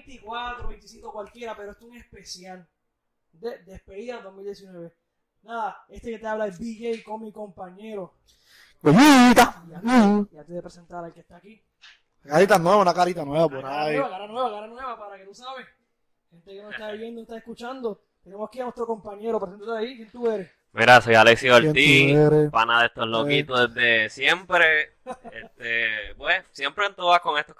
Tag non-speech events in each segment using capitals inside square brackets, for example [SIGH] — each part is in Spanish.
episodio 24, 25, cualquiera, pero esto es un especial de despedida 2019. Nada, este que te habla es BJ con mi compañero. Goyita. Y antes, y antes de presentar al que está aquí. Carita nueva, una carita nueva por Cara ahí. nueva, cara nueva, cara nueva, para que tú sabes. Gente que no está viendo, está escuchando. Tenemos aquí a nuestro compañero, preséntate ahí, ¿quién tú eres? Mira, soy Alexis ¿Quién Ortiz, pana de estos loquitos desde siempre. Este, pues, siempre en todas con estos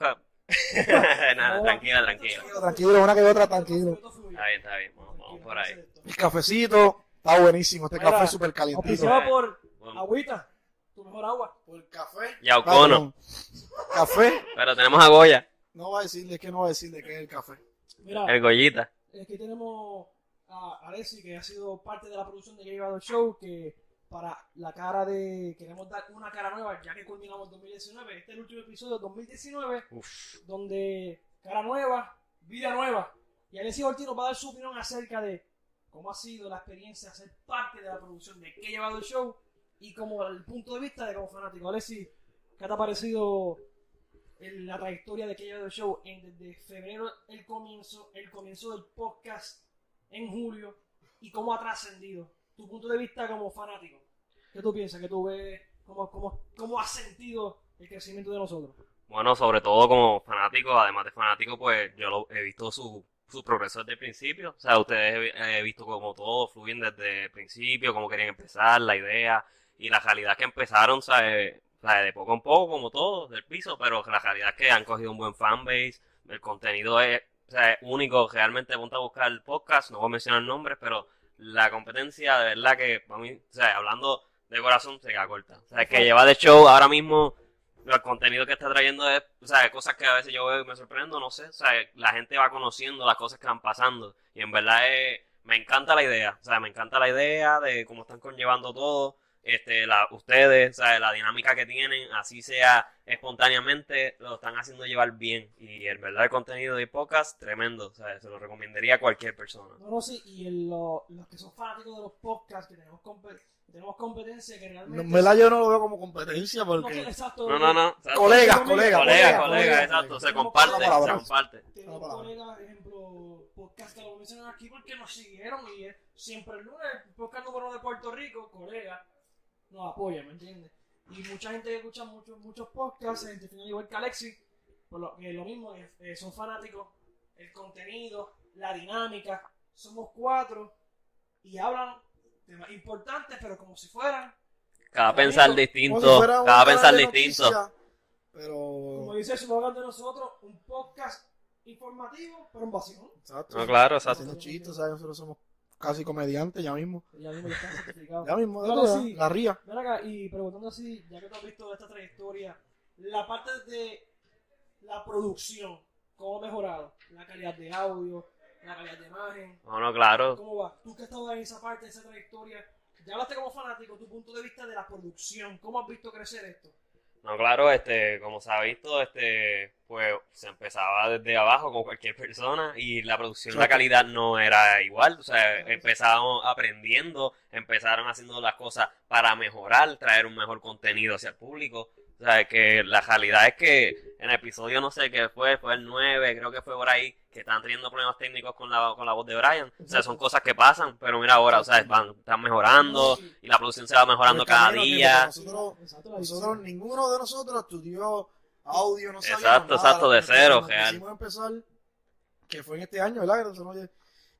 [LAUGHS] Nada, tranquila. Tranquilo, tranquilo, una que otra, tranquilo. Está bien, está bien, vamos, vamos por ahí. El cafecito está buenísimo. Este Mira, café es súper calientito. Auspiciado por Bueno, Agüita, tu mejor agua. Por café. Yaucono, Café. pero tenemos a Goya, No va a decirle que no va a decirle que es el café. Mira, el Goyita. aquí tenemos a Alessi, que ha sido parte de la producción de que ha llevado el show, que para la cara de... Queremos dar una cara nueva, ya que culminamos 2019. Este es el último episodio de 2019, Uf, donde cara nueva, vida nueva. Y Alessi Ortiz nos va a dar su opinión acerca de cómo ha sido la experiencia de ser parte de la producción de que ha llevado el show y como el punto de vista de como fanático. Alessi, ¿qué te ha parecido el- la trayectoria de que ha llevado el show en, desde febrero el comienzo, el comienzo del podcast en julio y cómo ha trascendido? Tu punto de vista como fanático. ¿Qué tú piensas? ¿Qué tú ves? ¿Cómo, cómo, cómo has sentido el crecimiento de nosotros? Bueno, sobre todo como fanático, además de fanático, pues yo lo, he visto su, su progreso desde el principio. O sea, ustedes he, visto como todo fluyen desde el principio, cómo querían empezar, la idea y la realidad que empezaron, ¿sabes? O de poco en poco, como todo, del piso, pero la realidad es que han cogido un buen fanbase, el contenido es, o sea, único, realmente ponte a buscar el podcast, no voy a mencionar nombres, pero la competencia, de verdad que, para mí, o sea, hablando de corazón, se queda corta. O sea, que lleva de show ahora mismo el contenido que está trayendo es, o sea, cosas que a veces yo veo y me sorprendo, no sé, o sea, la gente va conociendo las cosas que van pasando. Y en verdad es- me encanta la idea, o sea, me encanta la idea de cómo están conllevando todo, este, la, ustedes, o sea, la dinámica que tienen, así sea espontáneamente, lo están haciendo llevar bien y el contenido de podcast, tremendo, o sea, se lo recomendaría a cualquier persona. No, no, sí, y el- lo- los que son fanáticos de los podcasts, que tenemos, compe- que tenemos competencia, que realmente... En verdad yo no lo veo como competencia No, porque... exacto. No, no, no, Colegas, Colega, colegas, colega, colegas, colega, exacto, se comparte, se comparte. Tenemos colegas, ejemplo, podcast que lo mencionan aquí porque nos siguieron y es siempre el lunes, podcast número uno de Puerto Rico, colega, nos apoya, ¿me entiendes? Y mucha gente que escucha muchos, muchos podcasts se identifican igual que Alexis, por lo que lo mismo, eh, son fanáticos, el contenido, la dinámica, somos cuatro y hablan temas importantes, pero como si fueran, Cada pensar si distinto, cada pensar distinto. noticias, como Pero... dice el slogan de nosotros, un podcast informativo, pero un vacío. Exacto. No, claro, exacto. Chistes, ¿sabes? Nosotros somos casi comediantes ya mismo. Ya mismo ya está certificado. Ya mismo, Claro, ¿verdad? sí. la ría. Ven acá, y preguntando así, ya que tú has visto esta trayectoria, la parte de la producción, ¿cómo ha mejorado? La calidad de audio, la calidad de imagen, No, no, claro. ¿cómo va? Tú que has estado en esa parte, en esa trayectoria, ya hablaste como fanático, tu punto de vista de la producción, ¿cómo has visto crecer esto? No, claro, este, como se ha visto, este, pues se empezaba desde abajo como cualquier persona y la producción, la calidad no era igual, o sea, empezábamos aprendiendo, empezaron haciendo las cosas para mejorar, traer un mejor contenido hacia el público, o sea, que la realidad es que en el episodio no sé qué fue, fue el 9, creo que fue por ahí, que están teniendo problemas técnicos con la, con la voz de Brian, o sea, son cosas que pasan, pero mira ahora, o sea, van, están mejorando y la producción se va mejorando cada día. Nosotros, nosotros, ninguno de nosotros estudió audio, no Exacto, nada. exacto, de cero, real. Quisimos empezar, que fue en este año, ¿verdad? Nosotros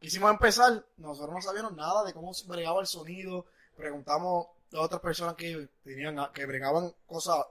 quisimos empezar, nosotros no sabíamos nada de cómo se bregaba el sonido, preguntamos a otras personas que tenían, que bregaban cosas,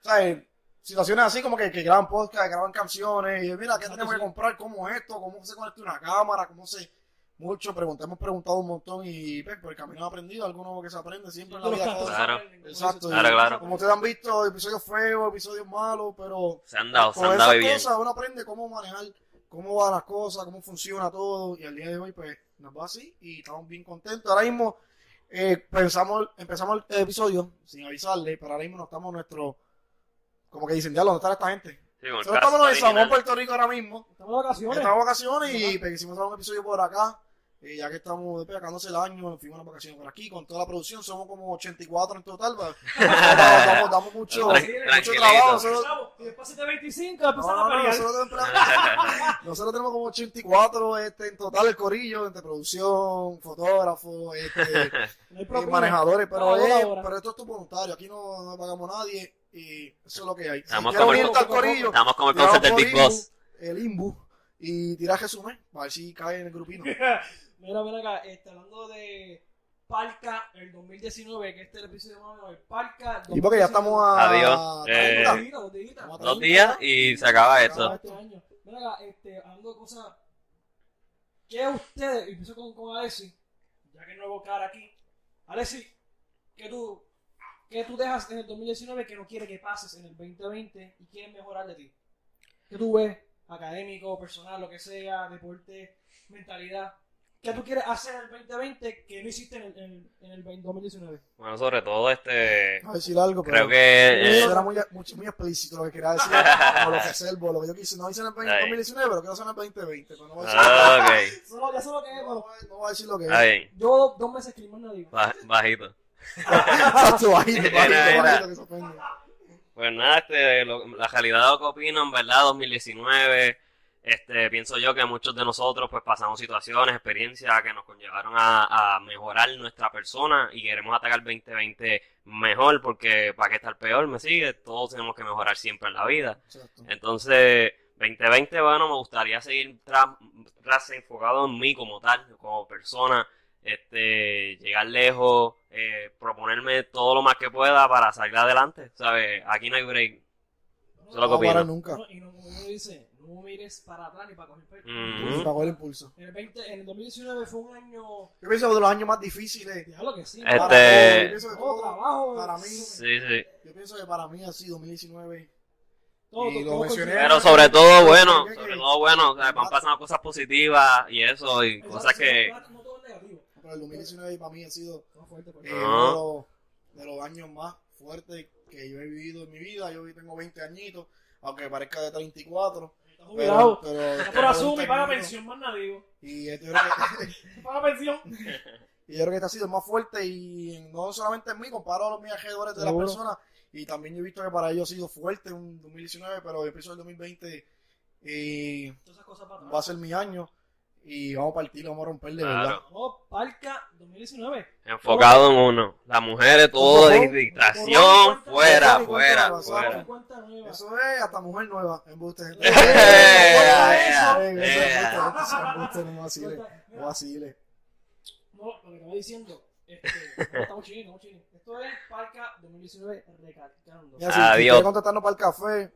¿sabes? Situaciones así como que, que graban podcast, graban canciones, y mira, ¿qué tenemos que comprar? ¿Cómo es esto? ¿Cómo se conecta una cámara? ¿Cómo se...? Mucho, preguntamos, hemos preguntado un montón y pues, por el camino he aprendido, algo nuevo que se aprende siempre en la vida. Claro. Exacto. Claro, claro. Como ustedes han visto, episodios feos, episodios malos, pero Se han dado, se con han esas dado bien. cosas uno aprende cómo manejar, cómo van las cosas, cómo funciona todo. Y al día de hoy, pues, nos va así y estamos bien contentos. Ahora mismo, eh, pensamos, empezamos el episodio sin avisarle, pero ahora mismo no estamos en nuestro, como que dicen, ya, ¿dónde está esta gente? Sí, Nosotros estamos en San Juan. Puerto Rico ahora mismo. Estamos de vacaciones. Estamos de vacaciones y pues, hacer un episodio por acá. eh, ya que estamos acabándose el año, nos fuimos unas vacaciones por aquí con toda la producción, somos como 84 en total. pues, damos, [LAUGHS] damos- damos mucho, mucho trabajo. nosotros- Y después de 25, después no, a no, nosotros [LAUGHS] Nosotros tenemos como 84 este, en total el corillo, entre producción, fotógrafo, este, [LAUGHS] No hay y propina. manejadores, pero, es- ahora. pero esto es tu voluntario, aquí no, no pagamos nadie y eso es lo que hay. Estamos como el- al corillo, Estamos como el concepto del Big Boss. Imbu, el Imbu y tiras resumen, a ver si cae en el grupino. [LAUGHS] Mira, mira acá, este, hablando de Palca, el 2019, que este es el episodio más o menos, el Palca. Y porque ya estamos a... Adiós. a Eh, 30. Dos días, dos días. Vamos a Dos 30. días y se acaba esto. Este año. Mira acá, este, hablando de cosas. ¿Qué ustedes, y empiezo con, con Alessi, ya que es nuevo cara aquí. Alessi, ¿qué tú, ¿qué tú dejas en el 2019 que no quiere que pases en el 2020 y quieres mejorar de ti? ¿Qué tú ves? Académico, personal, lo que sea, deporte, mentalidad. ¿Qué tú quieres hacer en el 2020 que no hiciste en el, en, en el 20 2019? Bueno, sobre todo este... Voy a decir algo, pero Creo que... eso eh, era muy, muy, muy explícito lo que quería decir, como lo que [LAUGHS] selvo, lo que yo quise, no hice en el 20 Ahí. 2019, pero quiero hacer en el 2020, pero no voy a decir, Ah, ok. [LAUGHS] Solo, ya sé lo que es, no, pero no voy a decir lo que es. Bien. yo dos, meses que no digo. Ba- Bajito. Pues nada, este, lo- la realidad de lo que opino, en verdad, 2019, este, pienso yo que muchos de nosotros pues pasamos situaciones, experiencias que nos conllevaron a, a mejorar nuestra persona y queremos atacar el 2020 mejor porque para qué estar peor, me sigue, todos tenemos que mejorar siempre en la vida. Exacto. Entonces, 2020, bueno, me gustaría seguir tras, tras enfocado en mí como tal, como persona, este, llegar lejos, eh, proponerme todo lo más que pueda para salir adelante, ¿sabes? Aquí no hay break. Eso es lo que No parar nunca, No, y no, como uno dice, no mires para atrás ni para coger pecho. Mm. para coger impulso. En el, 20, en el 2019 fue un año. Yo pienso que de los años más difíciles Déjalo que sí. Este- para yo pienso que todo trabajo. para mí, Sí, sí. yo pienso que para mí ha sido 2019 todo, y todo, lo mencioné. Pero sobre todo bueno, sobre todo bueno, o sea, van pasando cosas positivas y eso, y Exacto, cosas que... No, no todo es negativo. Pero el 2019 para mí ha sido eh, uno de los, de los años más fuertes que yo he vivido en mi vida. Yo hoy tengo 20 añitos, aunque parezca de 34. Está Pero, jubilado. pero Está por tengo azul y 20 [LAUGHS] paga pensión, más nada digo. Y yo creo que, Paga pensión. y yo creo que este ha sido el más fuerte y no solamente en mí, comparo a los viajeros de las personas y también yo he visto que para ellos ha sido fuerte un 2019, pero yo pienso el 2020 y va a ser mi año y vamos a partir, vamos a romper de Claro. verdad. No, Palca 2019. Enfocado en uno. Las mujeres, todo de borrón, fuera, fuera. [LAUGHS] Eso es hasta mujer nueva, embuste. Eso es embuste, eso es embuste, no vacile, no lo que estaba diciendo. Este, no, estamos chinos, estamos chinos. Esto es Palca 2019 recalcando. Si Adiós. quieres contactarnos para el café,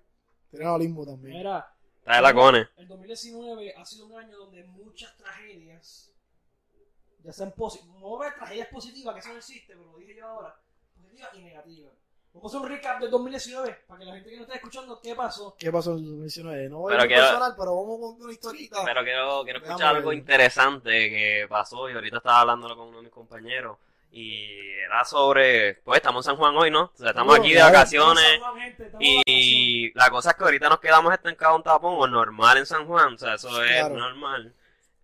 tienen a limbo también. Mira, Trae la cone. el 2019 ha sido un año donde muchas tragedias, ya sean positivas, no voy a ver tragedias positivas, que eso no existe, pero lo dije yo ahora, positivas y negativas. Vamos a hacer un recap del 2019 para que la gente que nos está escuchando, ¿qué pasó? ¿Qué pasó en el 2019? No voy Pero a quiero- personal, pero vamos con una historita. Pero quiero, quiero escuchar Déjame algo ver. interesante que pasó y ahorita estaba hablándolo con uno de mis compañeros. Y era sobre, pues estamos en San Juan hoy, ¿no? O sea, estamos aquí de vacaciones. Y la cosa es que ahorita nos quedamos estancados en tapón o normal en San Juan, o sea, eso es Claro. normal.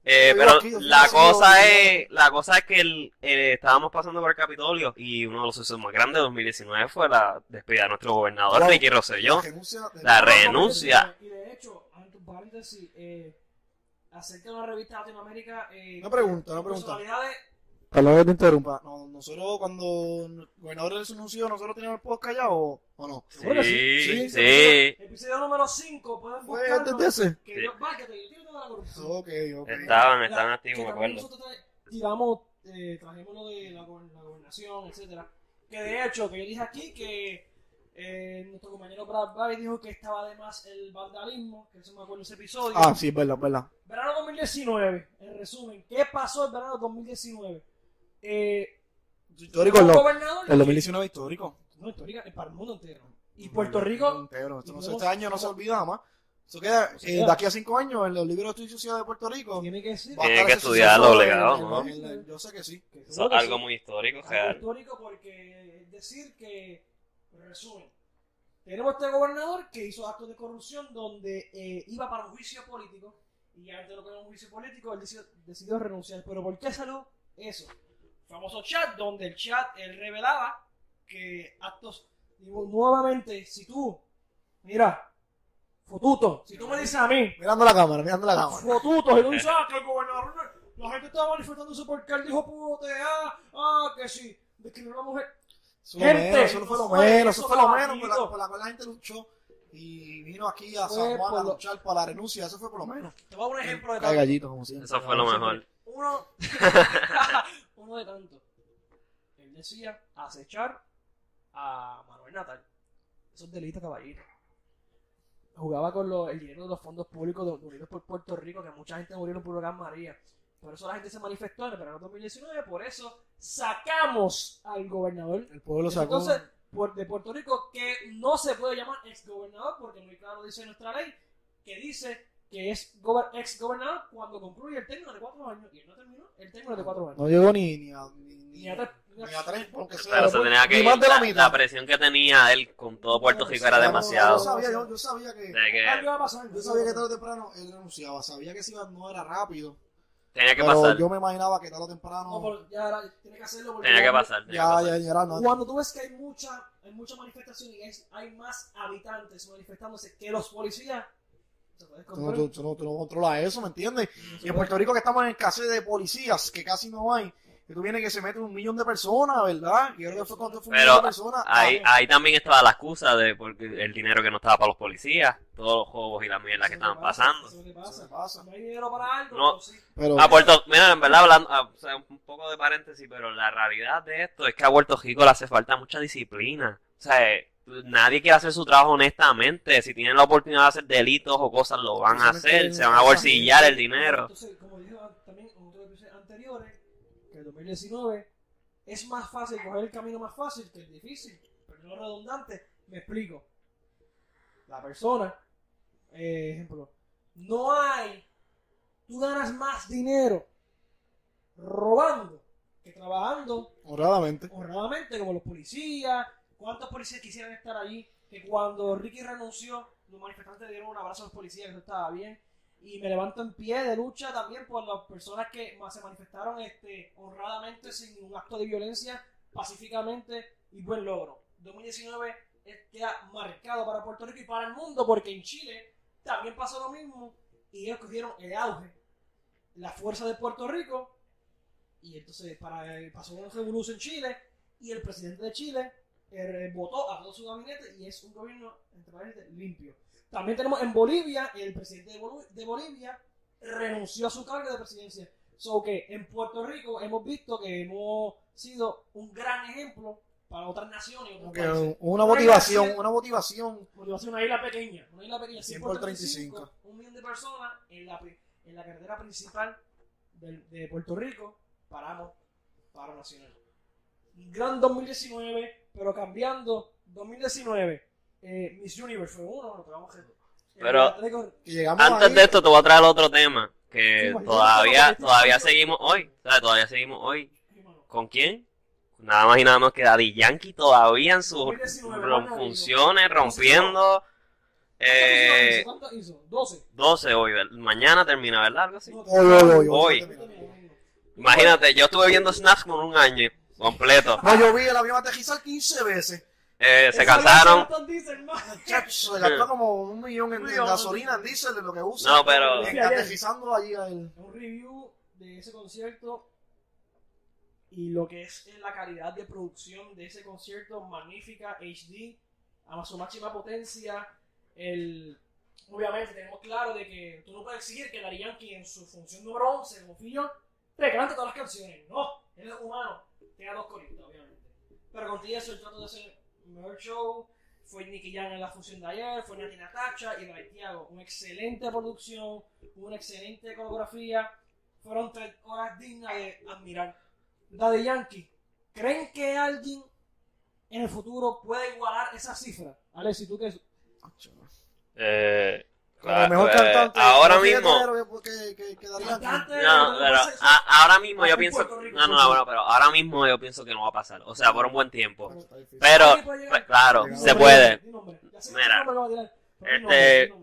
Eh, pero aquí, la cosa es, la cosa es que el, eh, estábamos pasando por el Capitolio y uno de los sucesos más grandes de 2019 fue la despedida de nuestro gobernador Claro. Ricky Rosselló. La renuncia La. Y de hecho, ante un paréntesis, eh, acerca de una revista Latinoamérica. Eh, Una pregunta, una pregunta. personalidades- Perdón que te interrumpa. No, nosotros, cuando el gobernador les anunció, ¿nosotros teníamos el podcast ya o, o no? Que Sí, Sí, sí. Episodio número 5, pueden ¿Fue buscarlo. antes de ese? Que Sí. yo, bárcate, yo quiero toda la corrupción. Ok, ok. Estaban, estaban que activos, me acuerdo. nosotros tra- tiramos, eh, trajimos lo de la, la gobernación, etcétera. Que de hecho, que yo dije aquí que eh, nuestro compañero Brad Barry dijo que estaba de más el vandalismo, que eso me acuerdo ese episodio. Ah, sí, es verdad, es verdad. Verano 2019, en resumen, ¿qué pasó el verano 2019? Eh, Histórico, gobernador El 2019 histórico. no, histórica, es para el mundo entero. Y Puerto Rico, Entero. Esto no y se- este año no se olvida jamás. Eso queda, Se eh, de aquí a cinco años, en los libros de estudio de Puerto Rico. tiene que Tiene que obligado, en- ¿no? Yo sé que sí. que Eso seguro es que algo sí. muy histórico, Algo real. histórico porque es decir que, resumen, tenemos este gobernador que hizo actos de corrupción donde eh, iba para un juicio político y antes de lo que era un juicio político él decidió, decidió renunciar. Pero ¿por qué salió eso? Famoso chat donde el chat él revelaba que actos, digo, nuevamente, si tú, mira, Fotuto, si tú me dices a mí, Mirando la cámara, mirando la cámara. fotutos, y tú dices, ah, que el gobernador, la gente estaba manifestándose porque él dijo puto, ah, ah, que sí, discriminó a la mujer. Eso fue lo Gente, menos, eso fue lo menos, eso eso fue lo menos por la, por la cual la gente luchó y vino aquí a San Juan a lo- luchar para la renuncia, eso fue por lo menos. Te voy a dar un ejemplo de tanto. gallito, como siempre. Eso fue lo mejor. Uno, [LAUGHS] [LAUGHS] uno de tanto. Él decía acechar a Manuel Natal. Eso es delito, caballero. Jugaba con lo- el dinero de los fondos públicos de, unidos por Puerto Rico, que mucha gente murió por Huracán María. Por eso la gente se manifestó en el verano 2019, por eso sacamos al gobernador El pueblo sacó. entonces, por- de Puerto Rico, que no se puede llamar ex gobernador, porque muy claro dice nuestra ley, que dice que es ex gobernador cuando concluye el término de cuatro años. Y él no terminó el término de cuatro años. no llegó ni, ni a. Ni, ni- Ni a tres- ni a tres, porque sea. Pero se tenía que ni ir. más de la La, mitad. la presión que tenía él con todo Puerto Rico era demasiado. Yo sabía, yo, yo sabía que. Que Algo iba a pasar. Yo sabía que tarde o temprano él renunciaba. Sabía que si iba no era rápido. tenía que Pero pasar. yo me imaginaba que tarde o No, temprano. pero ya era- tiene que hacerlo porque Tenía que pasar. tenía que Ya, pasar. ya, ya era. No, Cuando tú ves que hay mucha, hay mucha manifestación y es- hay más habitantes manifestándose que los policías, se tú, no, tú- tú no, tú no controlas eso, ¿me entiendes? Y en Puerto Rico que estamos en escasez de policías, que casi no hay, que tú vienes que se mete un millón de personas, ¿verdad? Y creo que fue cuando fue un Pero millón de personas. Ahí, Ah, ahí también estaba la excusa de porque el dinero que no estaba para los policías, todos los juegos y la mierda que estaban pasa, pasando. eso Eso pasa. le pasa. No hay dinero para algo, No. sí. Pero, A Puerto, mira, en verdad, hablando, ah, o sea, un poco de paréntesis, pero la realidad de esto es que a Puerto Rico le hace falta mucha disciplina. O sea, nadie quiere hacer su trabajo honestamente. Si tienen la oportunidad de hacer delitos o cosas, lo van a hacer. Se van a bolsillar el dinero. Entonces, como dije también en otros episodios anteriores, que el 2019 es más fácil coger el camino más fácil que el difícil, pero no redundante. Me explico. La persona, eh, ejemplo, no hay, tú ganas más dinero robando que trabajando honradamente. honradamente, como los policías. ¿Cuántos policías quisieran estar allí? Que cuando Ricky renunció, los manifestantes dieron un abrazo a los policías, que eso estaba bien. Y me levanto en pie de lucha también por las personas que se manifestaron este, honradamente, sin ningún acto de violencia, pacíficamente y buen logro. 2019 es- queda marcado para Puerto Rico y para el mundo, porque en Chile también pasó lo mismo y ellos cogieron el auge, la fuerza de Puerto Rico y entonces para, pasó un revolución en Chile y el presidente de Chile eh, votó a todo su gabinete y es un gobierno, entre paréntesis, limpio. También tenemos en Bolivia, el presidente de, Bolivia renunció a su cargo de presidencia. So que en Puerto Rico hemos visto que hemos sido un gran ejemplo para otras naciones otros países. una Una motivación, una motivación. Motivación, una isla pequeña, una isla pequeña, 100 100 por por 35, 35. un millón de personas en la, en la carretera principal de, Puerto Rico, paramos para Nacional. Un gran 2019, pero cambiando, 2019, eh, Miss Universe fue uno. Pero- Eh, Antes ahí, de esto te voy a traer otro tema que Sí, todavía todavía seguimos hoy, o sea, todavía seguimos hoy. ¿Con quién? Nada más y nada menos que Daddy Yankee todavía en sus 2019, rom- hermano, funciones, rompiendo. Eh, ¿Cuánto hizo? 12. 12 hoy, mañana termina, ¿verdad? Algo así. No, Hoy, hoy, hoy, Hoy. hoy. Imagínate, yo estuve viendo Snaps por un año completo. No, yo vi el avión aterrizar 15 veces. Eh, se cansaron. se gastó como un millón en, en gasolina, en diésel, de lo que usa. No, pero- En aterrizando allí a él. un review de ese concierto y lo que es la calidad de producción de ese concierto magnífica HD a su máxima potencia el obviamente tenemos claro de que tú no puedes exigir que Daddy Yankee en su función número 11 como Fillo te cante todas las canciones no él es humano tenga dos coristas obviamente pero contigo eso el trato de hacer un mejor show fue Nicky Jam en la función de ayer, fue Nati Natacha y David Thiago. Una excelente producción, una excelente coreografía. Fueron tres horas dignas de admirar. Daddy Yankee, ¿creen que alguien en el futuro puede igualar esa cifra? Alexis, ¿tú qué es? Eh, Como el mejor cantante. ahora mismo. que, que, que. Cantante, No, pero a- ahora mismo yo en pienso. No, no, por no, favor. pero ahora mismo yo pienso que no va a pasar. O sea, por un buen tiempo. Pero pues, claro, se puede. Mira, este-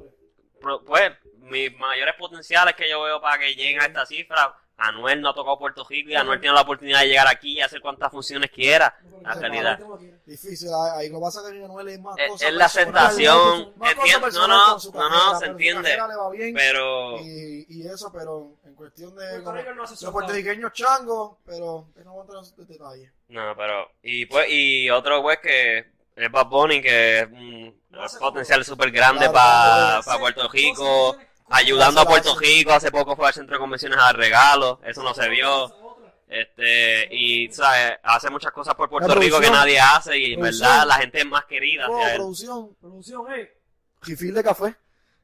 Pues, mis mayores potenciales que yo veo para que lleguen a esta cifra, Anuel no ha tocado Puerto Rico y Anuel tiene la oportunidad de llegar aquí y hacer cuantas funciones quiera. La realidad. Difícil, ahí lo pasa es que Anuel es más Es, cosas es la aceptación. no, no, no, no, se entiende. Pero y, y eso, pero en cuestión de Puerto como- Rico no hace los puertorriqueños changos, pero no entrar en detalles. No, pero, y pues, y otro pues que es Bad Bunny, que es un No potencial súper grande Claro, para Puerto Rico, ayudando a Puerto. Rico, hace poco fue al centro de convenciones a dar regalos, eso no se vio, este, y, ¿sabes? Hace muchas cosas por Puerto La Rico que nadie hace, y en verdad la gente es más querida Oh, hacia él. producción, Producción, eh. refill de café.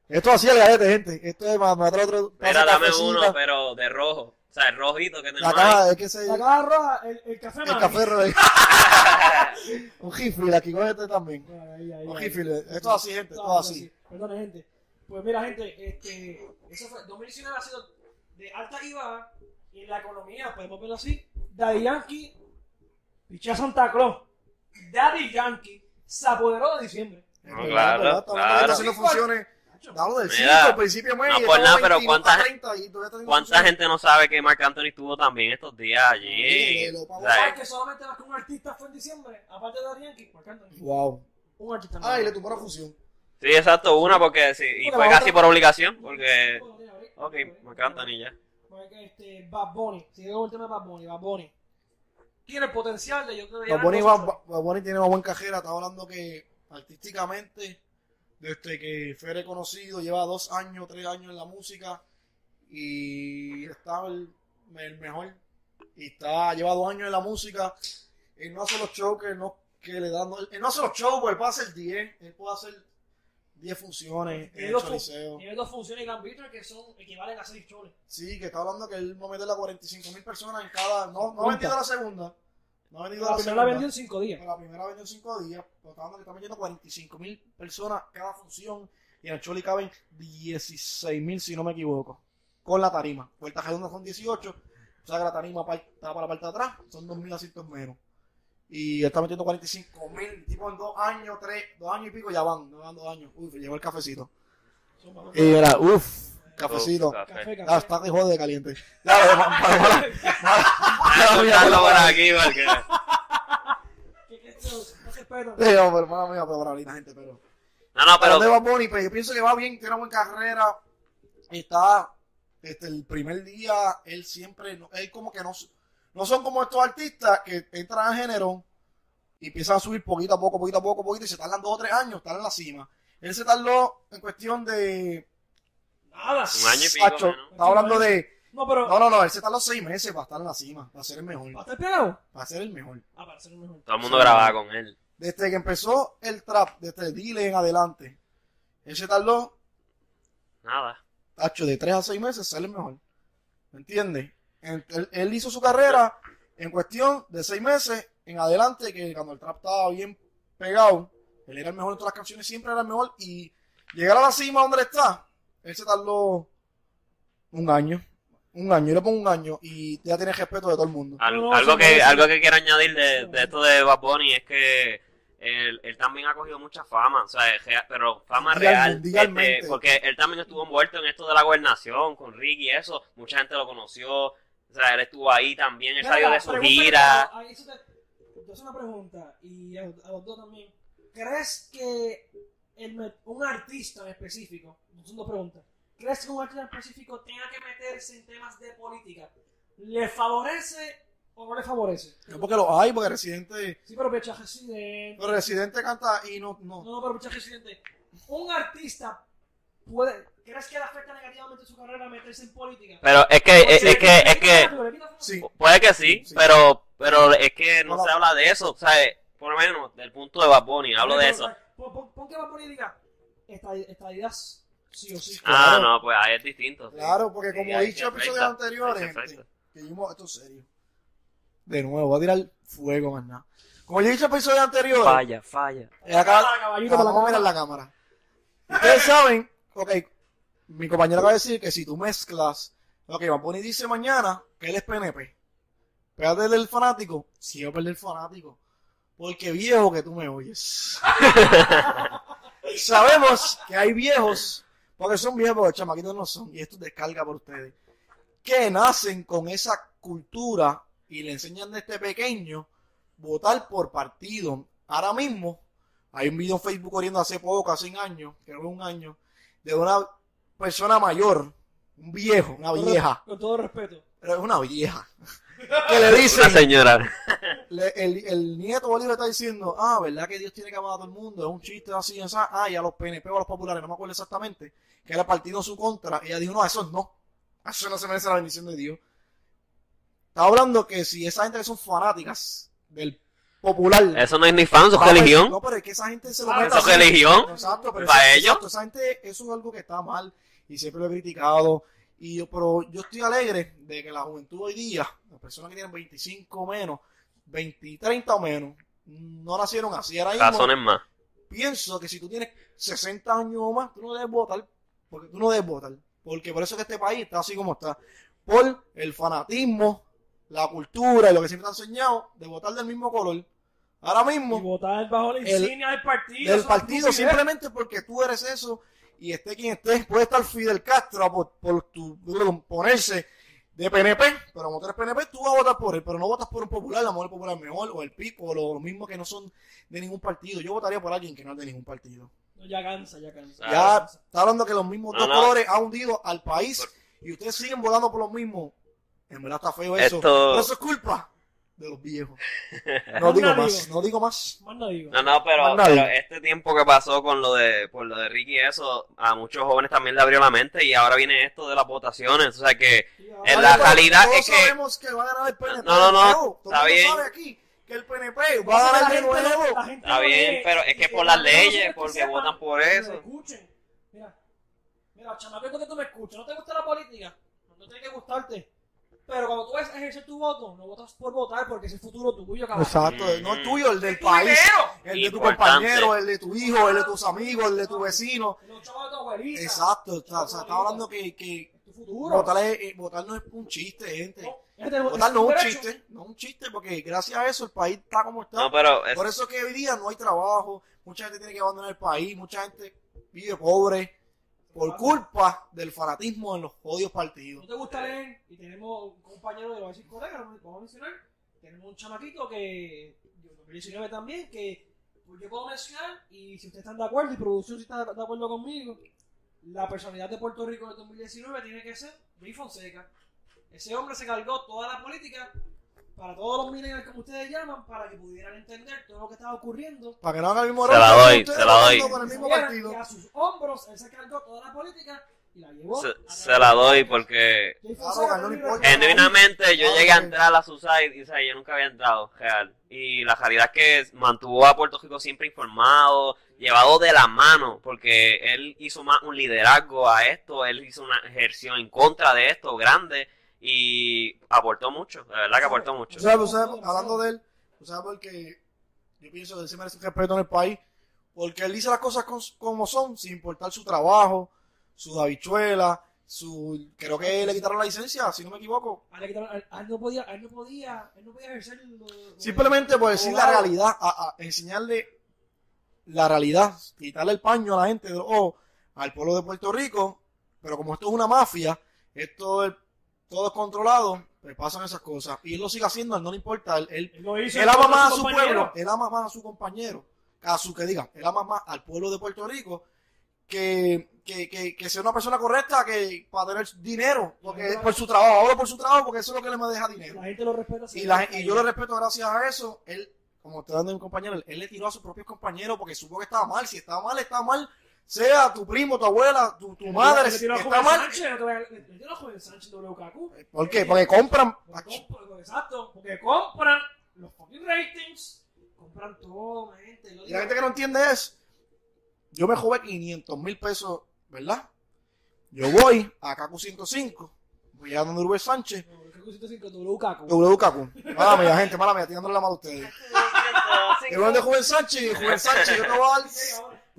Esto así el gallete, gente. Esto es para matar otro. Mira, dame uno, pero de rojo, o sea, el rojito que La tenemos caja, es que se. La caja roja, el, el café El café rojo. [LAUGHS] Un refill, aquí con este también. Ahí, ahí, Un refill. Esto es así, gente. Esto No, es así. sí. Perdone, gente. Pues mira, gente, este, eso fue, 2019 ha sido de alta y baja, y en la economía, podemos verlo así, Daddy Yankee, piché a Santa Claus, Daddy Yankee se apoderó de diciembre. No, claro, verdad, claro. haciendo funciones. Damos del Mira, 5, al principio mes. no por nada, pero 21 ¿cuánta a gen- 30 y todavía tenemos ¿Cuánta gente no sabe que Marc Anthony estuvo también estos días allí? Sí, lo O sea, ¿Sabes que solamente más que un artista fue en diciembre? Aparte de Daddy Yankee, Marc Anthony. Wow. Un artista Ah, y le tumbó la función. Sí, exacto, una porque sí, y fue casi por obligación, porque... Ok, Marc Anthony ya. Porque, Este, Bad Bunny, sigue con el tema de Bad Bunny, Bad Bunny. Tiene el potencial de yo creo que Bad Bunny, cosas. va- Bad Bunny tiene una buena cajera. Está hablando que artísticamente, desde que fue reconocido, lleva dos años, tres años en la música y está el, el mejor. Y está, lleva dos años en la música. Él no hace los shows que, no, que le dan. Él no hace los shows, pues él puede hacer 10. Él puede hacer 10 funciones Tiene en el dos, tiene dos funciones y Gambito que son equivalen a seis choles. Sí, que está hablando que él va a meter a 45 mil personas en cada. No, no ha vendido la segunda. No ha vendido La la, primera segunda. la vendió en cinco días. Pero la primera vendió en 5 días. Pero está hablando que está vendiendo 45 mil personas cada función. Y en el Choli caben 16 mil, si no me equivoco. Con la tarima. Puertas redondas son 18. O sea que la tarima está para la parte de atrás. Son 2 mil asientos menos. Y él está metiendo 45 mil. Tipo en dos años, tres, dos años y pico ya van. No van dos años. Uf, lleva el cafecito. Y era, uff, cafecito. Uf, café. Café, Ah, está que jode de caliente. Ya, eh, pa- pa- pa- Voy a apuntarlo por aquí porque... ¿Qué- qué- qué- no. Sí, no, pero hermano mío, pero ahorita gente, pero. No, no, Pero pero... de Bad Bunny, pues yo pienso que va bien, tiene una buena carrera. Está, este, el primer día, él siempre, no- él como que no, no son como estos artistas que entran al género y empiezan a subir poquito a poco, poquito a poco, poquito y se tardan dos o tres años, están en la cima. Él se tardó en cuestión de. Nada. Un año y pico hablando de. No, pero. No, no, no, él se tardó seis meses para estar en la cima, para ser el mejor. ¿Para estar pegado? Para ser el mejor. Ah, para ser el mejor. Todo el mundo grababa con él. Desde que empezó el trap, desde el Dile en adelante, él se tardó Nada. Tacho, de 3 a 6 meses sale mejor. ¿Me entiendes? En- Él, él hizo su carrera en cuestión de 6 meses en adelante, que cuando el trap estaba bien pegado, él era el mejor en todas las canciones, siempre era el mejor. Y llegar a la cima donde él está, él se tardó un año. Un año, yo le pongo un año y ya tiene respeto de todo el mundo. Al- No, no, algo, que, algo que quiero añadir de, de esto de Bad Bunny es que él, él también ha cogido mucha fama, o sea, pero fama real. este, porque él también estuvo envuelto en esto de la gobernación con Ricky y eso. Mucha gente lo conoció. O sea, él estuvo ahí también, él Mira, salió de su gira. que- ahí eso te- te hace una pregunta y a, a los dos también. ¿Crees que el un artista en específico, son dos preguntas, ¿crees que un artista en específico tenga que meterse en temas de política? ¿Le favorece o no le favorece? No porque lo hay, porque Residente, Sí, pero Pecha Residente. pero Residente canta y no, no. No, no, pero Pecha Residente. Un artista puede. ¿Crees que le afecta negativamente su carrera meterse en política? Pero es que, es, es que, es que, Sí. puede que sí, Sí. pero, pero es que no se habla de eso, o sea, por lo menos del punto de Bad Bunny, hablo de eso. Pon, pon, pon que va a poner y diga. Estadidad sí o sí. Ah, Claro. no, pues ahí es distinto. sí. Claro, porque Sí, como he dicho en episodios anteriores, gente, que vimos esto es serio. De nuevo, voy a tirar fuego más nada. Como yo he dicho en episodios anteriores, Falla, falla. eh, acá, Ah, caballito, para la vamos a mirar cámara. la cámara. Ustedes saben, ok, mi compañero acaba de decir que si tú mezclas, ok, Bad Bunny dice mañana que él es PNP, pégate del fanático, sí va a perder el fanático, porque viejo que tú me oyes. [LAUGHS] Sabemos que hay viejos, porque son viejos, porque chamaquitos no son, y esto es descarga por ustedes, que nacen con esa cultura y le enseñan desde pequeño votar por partido. Ahora mismo hay un video en Facebook corriendo hace poco, hace un año, creo que un año, de una persona mayor, un viejo, una vieja, Con todo respeto. pero es una vieja, [LAUGHS] que le dice, Una señora. le- el, el nieto Bolívar está diciendo, ah, ¿verdad que Dios tiene que amar a todo el mundo? Es un chiste así, así. Ah, y a los PNP o a los populares, no me acuerdo exactamente, que era partido en su contra. Ella dijo, no, a esos no. Eso no se merece la bendición de Dios. Está hablando que si esa gente que son fanáticas del popular. Eso no es ni fan, eso es a ver- religión. No, pero es que esa gente se lo Ah, Eso es religión. Exacto, pero Para eso, ellos. exacto, esa gente, eso es algo que está mal y siempre lo he criticado. Y yo, pero yo estoy alegre de que la juventud hoy día, las personas que tienen 25 o menos, 20, 30 o menos, no nacieron así. Ahora mismo, Razones más. pienso que si tú tienes 60 años o más, tú no debes votar, porque tú no debes votar. Porque por eso es que este país está así como está. Por el fanatismo, la cultura y lo que siempre te han enseñado de votar del mismo color. Ahora Y mismo, votar bajo la El- insignia del partido. del partido simplemente porque tú eres eso y esté quien esté, puede estar Fidel Castro por, por tu por ponerse de PNP, pero como tú eres PNP, tú vas a votar por él, pero no votas por un popular, la mujer popular mejor, o el PIP, o lo, lo mismo que no son de ningún partido. Yo votaría por alguien que no es de ningún partido. No, ya cansa, ya cansa. Ya está hablando que los mismos No, dos no. colores han hundido al país Por- y ustedes siguen votando por los mismos. En verdad está feo eso. Esto- Pero eso es culpa de los viejos. No digo más, no digo más. Más no digo. No, no, pero, Más nadie. pero este tiempo que pasó con lo de, por lo de Ricky y eso, a muchos jóvenes también le abrió la mente y ahora viene esto de las votaciones. O sea que En la realidad todos es que- sabemos que va a ganar el PNP. No, no, no. Todo está bien. sabe aquí que el PNP va a Pasa que ganar la de gente no- nuevo. la gente Está bien, lee, pero es que por las leyes, porque votan por eso. escuchen. Mira, mira, chamaco, que tú me escuchas, no te gusta la política, no tiene que gustarte. Pero cuando tú vas a ejercer tu voto, no votas por votar porque es el futuro tuyo, cabrón. Exacto, no el tuyo, el del país. dinero. El de tu Importante. compañero, el de tu hijo, el de tus amigos, el de tu vecino. Los chavos de tu abuelita. Exacto, está, o sea, está hablando que, que Es tu futuro. votar, es- eh, votar no es un chiste, gente. No, Votar no es un chiste, no es un chiste, porque gracias a eso el país está como está. No, pero es- Por eso es que hoy día no hay trabajo, mucha gente tiene que abandonar el país, mucha gente vive pobre por culpa del fanatismo en los odios partidos. ¿No te gusta leer? Y tenemos un compañero de los decir colega, lo vamos a mencionar. Tenemos un chamaquito que, yo 2019 también, que pues, yo puedo mencionar, y si ustedes están de acuerdo, y producción si está de acuerdo conmigo, la personalidad de Puerto Rico de 2019 tiene que ser Jay Fonseca. Ese hombre se cargó toda la política para todos los millennials como ustedes llaman, para que pudieran entender todo lo que estaba ocurriendo. Para que no hagan el mismo Se error la doy, se la doy. votando con el mismo Vieran partido. que a sus hombros él se cargó toda la política y la llevó. se, la doy porque genuinamente yo llegué a entrar a la Suicide y o sea, yo nunca había entrado, real. Y la realidad es que mantuvo a Puerto Rico siempre informado, llevado de la mano, porque él hizo más un liderazgo a esto, él hizo una ejerció en contra de esto grande y aportó mucho, de verdad que aportó mucho. ¿sabes? hablando de él, sabes porque yo pienso que él se merece un respeto en el país, porque él dice las cosas cos- como son, sin importar su trabajo, su habichuela, su creo que le quitaron la licencia, si no me equivoco, A él le quitaron- a él- a él no podía, a él no podía, él no podía ejercer lo- lo- simplemente por decir la realidad, a, a enseñarle la realidad, quitarle el paño a la gente o al pueblo de Puerto Rico, pero como esto es una mafia, esto es todo es controlado, pues pasan esas cosas, y él lo sigue haciendo, él no le importa, él- él hizo ama más a su compañero. pueblo, él ama más a su compañero, a su que diga, él ama más al pueblo de Puerto Rico que, que, que, que sea una persona correcta que para tener dinero, porque por su trabajo, hablo por su trabajo porque eso es lo que le me deja dinero. La gente lo respeta. Y, la, y yo lo respeto gracias a eso, él, como está dando mi compañero, él, él le tiró a sus propios compañeros porque supo que estaba mal, si estaba mal, estaba mal, sea tu primo, tu abuela, tu, tu madre, está mal, Sánchez, no Joven Sánchez WKQ. ¿por qué? Porque compran, Porque compran- Exacto, porque compran los fucking ratings, compran todo, gente. Y la gente que no entiende es, yo me jugué 500 mil pesos, ¿verdad? Yo voy a KQ 105, voy a donde Rubén Sánchez, No, KQ 105 WKQ. WKQ. Mala mía, gente, mala mía, tirándole la mano a ustedes. [LAUGHS] Que voy de Rubén Sánchez y Rubén Sánchez, yo te voy a dar,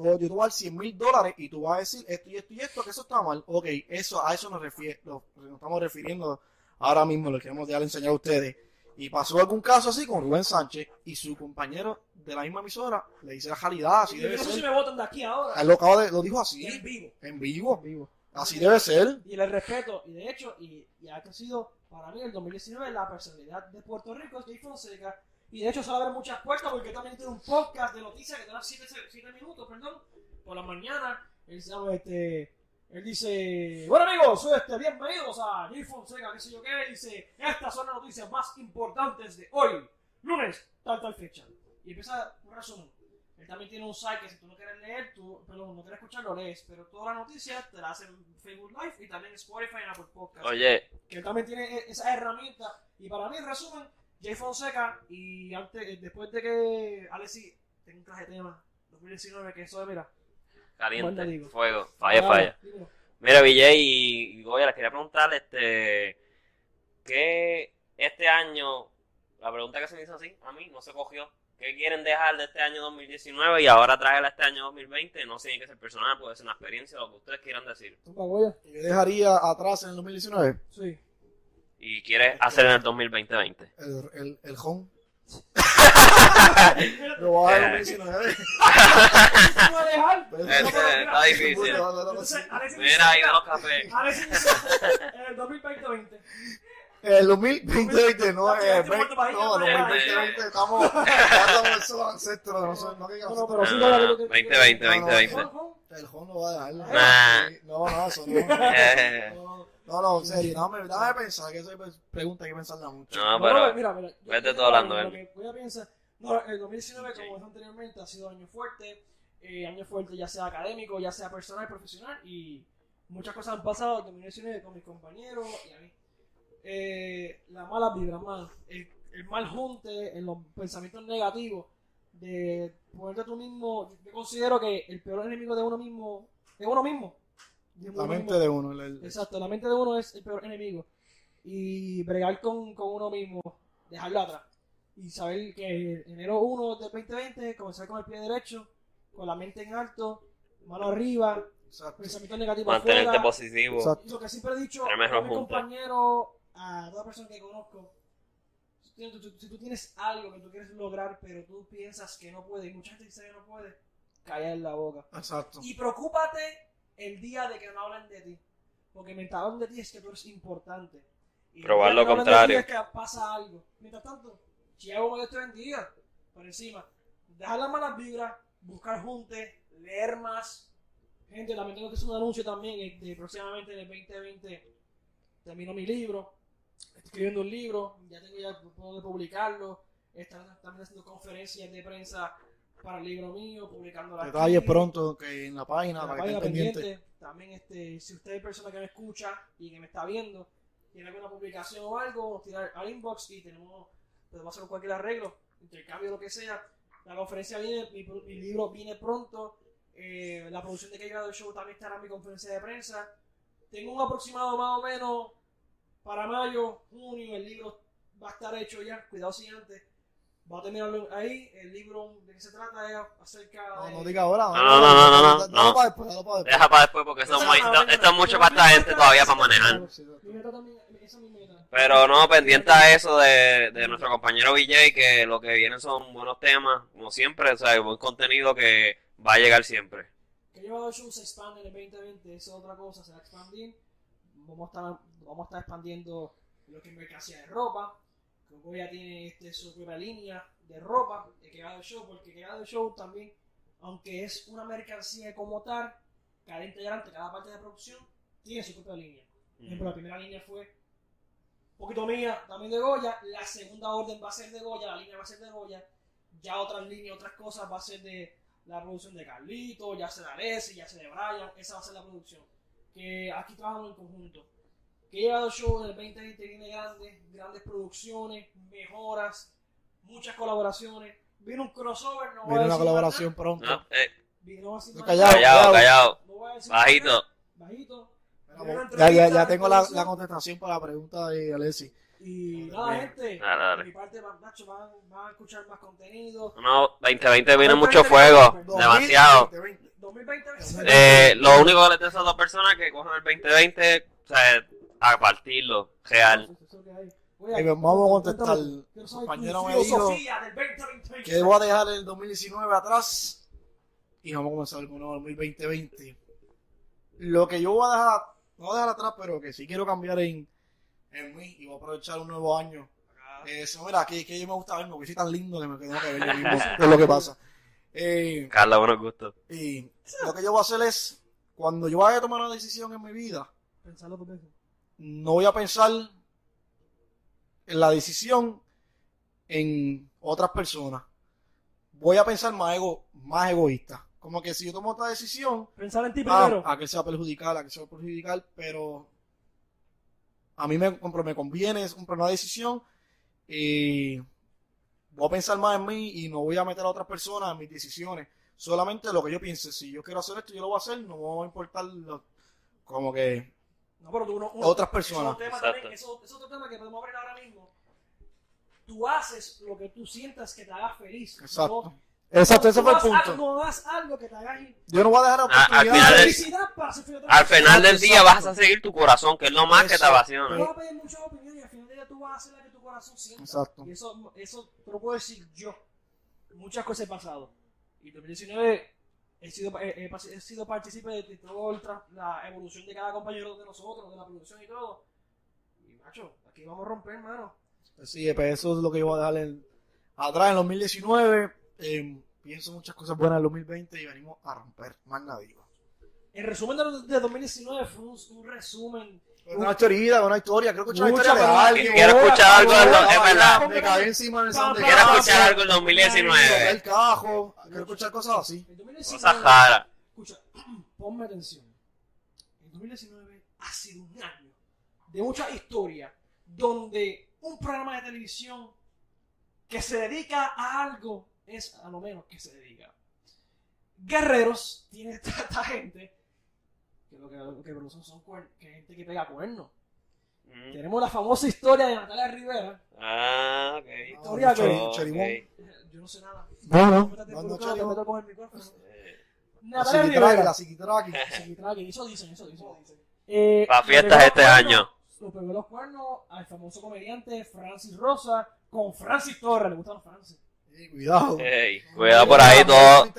yo te voy a dar 100 mil dólares y tú vas a decir esto y esto y esto, que eso está mal. Ok, eso, a eso nos, refiere, nos, nos estamos refiriendo ahora mismo, lo que hemos ya le enseñado a ustedes. Y pasó algún caso así con Rubén Sánchez y su compañero de la misma emisora le dice la realidad, así Yo debe no sé si ser. me votan de aquí ahora. Él lo, acaba de, lo dijo así. En vivo. En vivo. En vivo. Así debe ser. Y le respeto, y de hecho, y, y ha sido para mí el 2019 la personalidad de Puerto Rico, es Jay Fonseca. Y de hecho se abre muchas puertas porque también tiene un podcast de noticias que te da 7 minutos, perdón, por la mañana. Él llama este. Él dice, bueno amigos, soy este, bienvenidos a Jay Fonseca, qué sé yo qué, dice, estas son las noticias más importantes de hoy, lunes, tal, tal fecha. Y empieza un resumen. Él también tiene un site que si tú no quieres leer, tú, perdón, no quieres escuchar, lo lees, pero todas las noticias te las hacen en Facebook Live y también en Spotify y en Apple Podcast. Oye, Que él también tiene e- esa herramienta. Y para mí, en resumen, Jay Fonseca, y antes, eh, después de que Alexi tenga un traje de tema 2019, que eso es, mira. Caliente, fuego, falla, Ah, falla. Mira, Villay y y Goya, les quería preguntar, este, ¿qué este año, la pregunta que se me hizo así, a mí no se cogió, ¿qué quieren dejar de este año 2019 y ahora traer a este año 2020? No sé, tiene que ser personal, puede ser una experiencia, lo que ustedes quieran decir. ¿Tú? Yo dejaría atrás en el 2019 Sí. ¿Y quieres hacer en el 2020? el, el, el home. [LAUGHS] Lo voy a dejar en Eh. el 2019. ¿tú vas a dejar? Este, está difícil. Mira, ahí de los cafés. En el 2020. El 2020 no es. No, el ya, ya, 2020 estamos. [LAUGHS] Estamos esos ancestros. No, no, No, no, pero sí, Ah, Goya, lo que- 2020, No, no, 2020. El home lo va a dejar. Nah. No, no, eso no. [LAUGHS] No, No, no, en serio, dame, dame pensar, que esa pregunta hay que pensarla mucho. No, No, pero... mira, mira. yo- vete tú hablando, lo que voy a pensar. No, el 2019, Sí. como dije anteriormente, ha sido año fuerte. Eh, año fuerte ya sea académico, ya sea personal, profesional. Y muchas cosas han pasado en 2019 con mis compañeros y a mí. Eh, la mala vibra. El, el mal junte, en los pensamientos negativos. De ponerte tú mismo. Yo considero que el peor enemigo de uno mismo es uno mismo. La uno mente mismo. de uno. el- el- Exacto, la mente de uno es el peor enemigo. Y bregar con, con uno mismo, dejarlo atrás. Y saber que enero 1 del 2020, comenzar con el pie derecho, con la mente en alto, mano arriba, Exacto. pensamientos negativos Mantenerte afuera. positivo. Exacto. Y lo que siempre he dicho a mis junta. compañeros, a toda persona que conozco, si tú, tú- si tú tienes algo que tú quieres lograr, pero tú piensas que no puedes, y mucha gente dice que no puede, calla en la boca. Exacto. Y preocúpate el día de que no hablen de ti. Porque mientras hablan de ti es que tú eres importante. Y Probar lo no de contrario. ti Es que pasa algo. Mientras tanto, si algo Dios te bendiga, por encima. Dejar las malas vibras, buscar junte, leer más. Gente, también tengo que hacer un anuncio también. este, próximamente en el 2020 termino mi libro. Estoy escribiendo un libro. Ya tengo ya dónde publicarlo. Estar también haciendo conferencias de prensa para el libro mío, publicando Detalles pronto que en la página en la para página pendiente. También, este, si usted es persona que me escucha y que me está viendo, tiene alguna publicación o algo, nos tira al inbox y tenemos, podemos hacer cualquier arreglo, intercambio, lo que sea. La conferencia viene, mi, mi libro viene pronto. eh, la producción de que llegado el show también estará en mi conferencia de prensa. Tengo un aproximado más o menos para mayo, junio, el libro va a estar hecho ya, cuidado si antes. Va a terminarlo ahí, el libro de qué se trata es acerca No, de... no diga ahora. No, no, no, no, no, Dalo no. para después, para después. Deja para después porque esto es, muy- esto- esto es mucho para esta gente todavía para manejar. Pero no, pendiente a eso de, de nuestro compañero VJ, que lo que viene son buenos temas, como siempre, o sea, buen contenido que va a llegar siempre. Que llevado el show se expande en el 2020, eso es otra cosa, se va a expandir. Vamos a estar, vamos a estar expandiendo lo que es mercancía de ropa. Como ya tiene este, su propia línea de ropa de que el show, porque que el show también, aunque es una mercancía como tal, cada integrante, cada parte de producción tiene su propia línea. Por ejemplo, la primera línea fue poquito mía, también de Goya. La segunda orden va a ser de Goya, la línea va a ser de Goya. Ya otras líneas, otras cosas va a ser de la producción de Carlito, ya sea de Alessi, ya sea de Brian. Esa va a ser la producción. Que aquí trabajamos en conjunto. Que llegado el show en el 2020 viene grande, grandes producciones, mejoras, muchas colaboraciones. Viene un crossover, no voy a Viene una colaboración pronto. No, eh, nada. Viene- no callado, nada. callado, callado, No voy a decir más bajito. nada. Bajito. Ya, ya, ya tengo la, la contestación para la pregunta de Alessi. Y nada, Bien. gente. Dale, dale. De mi parte, van- Nacho, van, van a escuchar más contenido. No, 2020 viene 2020 mucho fuego, 2020. demasiado. 2020. 2020. Eh, lo único que les deseo a esas dos personas es que cojan el 2020, o sea, a partirlo, real. Eh, vamos a contestar. compañero me dijo filosofía del 2020. Que voy a dejar el 2019 atrás y vamos a comenzar con el 2020. lo que yo voy a dejar, no voy a dejar atrás, pero que sí quiero cambiar en, en mí y voy a aprovechar un nuevo año. Eso, mira, que, que yo me gusta verme, porque soy tan lindo que me quedo que ver yo mismo. [LAUGHS] es lo que pasa. Eh, Carla, buenos gustos. y lo que yo voy a hacer es, cuando yo vaya a tomar una decisión en mi vida, Pensarlo dos veces. No voy a pensar en la decisión en otras personas. Voy a pensar más, ego, más egoísta. Como que si yo tomo otra decisión, Pensar en ti ah, primero. a que sea perjudicar, a que sea perjudicar, pero a mí me, me conviene es comprar una decisión y voy a pensar más en mí y no voy a meter a otras personas en mis decisiones. Solamente lo que yo piense. Si yo quiero hacer esto, yo lo voy a hacer. No me va a importar lo- como que No, pero tú uno, uno- otras personas. es otro tema Exacto. también, eso- es otro tema que podemos abrir ahora mismo. Tú haces lo que tú sientas que te haga feliz. Exacto. No- Exacto, ese fue el punto. algo- No algo que te haga ir. Yo no voy a dejar la Ah, al oportunidad final de- del- Felicidad para ser feliz a otra Al final del Exacto, día vas exacto. a seguir tu corazón, que es lo más que te Eso. Tú apasiona. vas a pedir muchas opiniones y al final del día tú vas a hacer la que tu corazón sienta. Exacto. Y eso, eso te lo puedo decir yo. Muchas cosas he pasado. Y 2019 he sido, he, he sido partícipe de, toda la evolución de cada compañero de nosotros, de la producción y todo. Y macho, aquí vamos a romper, hermano. Sí, pues eso es lo que yo voy a dejar en- atrás en 2019. Eh, pienso muchas cosas buenas en 2020 y venimos a romper. Más nadie. El resumen de, de 2019 fue un, un resumen. Una historia, una historia. Creo que escuché una Mucha, historia de alguien. Quiero escuchar algo, es verdad. Me caí encima San de Quiero escuchar algo en toqué 2019. el cajo. Quiero escuchar cosas así. El 2019, Cosas raras. Escucha, [CLEARS THROAT] ponme atención. El 2019 ha sido un año de mucha historia donde un programa de televisión que se dedica a algo es a lo menos que se dedica. Guerreros tiene [LAUGHS] esta, esta gente que lo que, lo que producen son cuer- que gente que pega cuernos. Mm. Tenemos la famosa historia de Natalia Rivera. Ah, ok. Historia que- Yo no sé nada. No, no. No, no, con el micrófono. Eh, La Natalia Rivera. la psiquitraqui. Psiquitraqui, Eso dicen, eso dicen. Eh, Pa' le fiestas este cuernos- año. Le pegó los cuernos al famoso comediante Francis Rosa con Francis Torres. Le gustan los Francis. Cuidado. Ey, cuidado por ahí todo.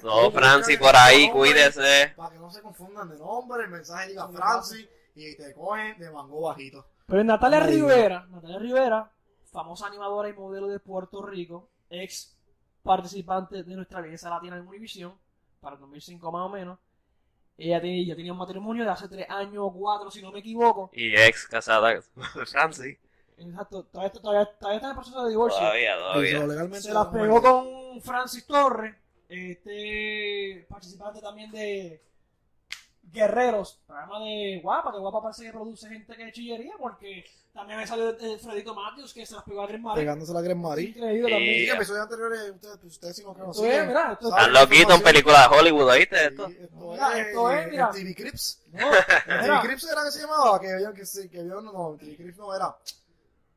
Todo Francis por ahí, cuídese. Para que no se confundan de nombre, el mensaje diga Francis y te cogen de mango bajito. Pero Natalia Ay, Rivera, Natalia Rivera, famosa animadora y modelo de Puerto Rico, ex participante de nuestra belleza latina en Univision, para el 2005 más o menos. Ella tenía, ya tenía un matrimonio de hace tres años o cuatro, si no me equivoco. Y ex casada [LAUGHS] Francis. Exacto, todavía, está- todavía, todavía está en el proceso de divorcio. Todavía, Eso, todavía. legalmente Se las pegó es- con Francis Torres, este participante también de Guerreros, programa de Guapa, que Guapa parece que produce gente que chillería, porque también me salió Fredito Matthews que se las pegó a Green Marie. Pegándose la Gran Marie. Increíble Sí. también. Sí, episodios anteriores, ustedes, pues, ustedes sí no Esto conocían. es, mira, esto es- Están loquitos en películas de Hollywood, ¿oíste esto? Sí, esto Mira, es, esto es, eh, mira. TV Crips. No, ¿El mira, TV Crips era que se llamaba? Que que, se- que había, no, TV Crips no era.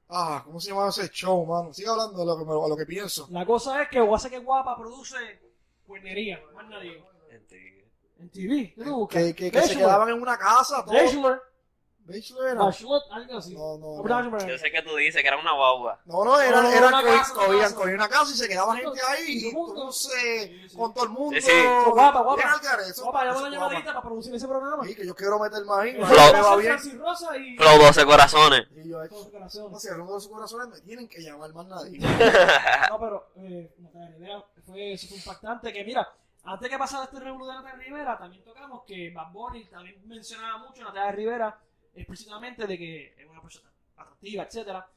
Ah, ¿cómo se llamaba ese show, mano? Sigue hablando de lo que, me- a lo que pienso. la cosa es que Guasa que Guapa produce cuernería, más nadie. En TV, ¿qué tú buscas? Que, que, que se quedaban en una casa, todo. Bachelor, Bachelor era. Bachelor, algo así. No, no, no. Yo sé que tú dices que era una guagua. No, no, eran, No, una co- casa, una cogían, casa. cogían una casa y se quedaba Sí, gente ahí, mundo. entonces, Sí, sí. con todo el mundo. Sí, sí. Eso, guapa, guapa. Garete, eso- Guapa, llama una llamadita guapa. para producir ese programa. Sí, que yo quiero meterme ahí, Eso me Flow. va a va ser bien. Francis Rosa y... Flow 12 corazones. Y yo, Todo su corazón. no uno de sus corazones me tienen que llamar más nadie. [LAUGHS] No, pero eh, Natalia Rivera fue, fue impactante. Que mira, antes que pasara este revuelo de Natalia Rivera, también tocamos que Bad Bunny también mencionaba mucho Natalia Rivera explícitamente de que es una persona atractiva, etcétera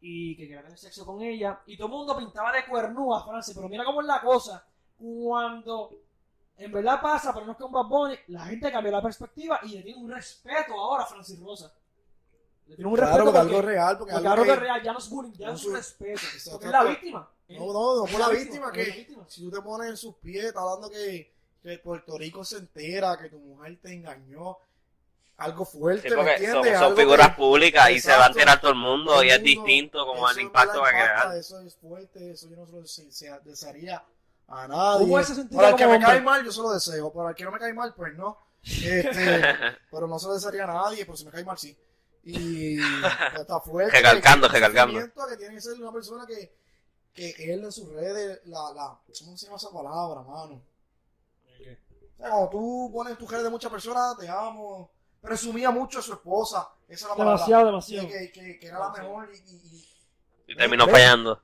y que quería tener sexo con ella. Y todo el mundo pintaba de cuernúa a Francis. Pero mira cómo es la cosa. Cuando en verdad pasa, pero no es que un Bad Bunny, la gente cambió la perspectiva y le tiene un respeto ahora a Francis Rosa. Le tiene un Claro, respeto porque porque, algo real, porque porque algo algo que que... real, ya no es bullying, ya no es un respeto. Porque es la víctima. No, no, no por la víctima, la que víctima. si tú te pones en sus pies, está hablando que, que Puerto Rico se entera, que tu mujer te engañó, algo fuerte, Sí, ¿me son, entiendes? son figuras que- públicas y se va a enterar todo el mundo todo y es distinto como el en impacto verdad va a impacta, crear. Eso es fuerte, eso yo no se lo dese- se- desearía a nadie. ¿Cómo él se sentiría Para el que me hombre? cae mal, yo se lo deseo. Para el que no me cae mal, pues no. Este, [LAUGHS] pero no se lo desearía a nadie, pero si me cae mal, sí. Y [LAUGHS] está fuerte. Recalcando, recalcando. Que tiene que ser una persona que, que él en sus redes, la, la, ¿cómo se llama esa palabra, mano? O sea, cuando tú pones tu redes de muchas personas, te amo. Presumía mucho a su esposa. Esa es la palabra. Demasiado, demasiado. que, que, que era la mejor y. y, y- Y terminó fallando.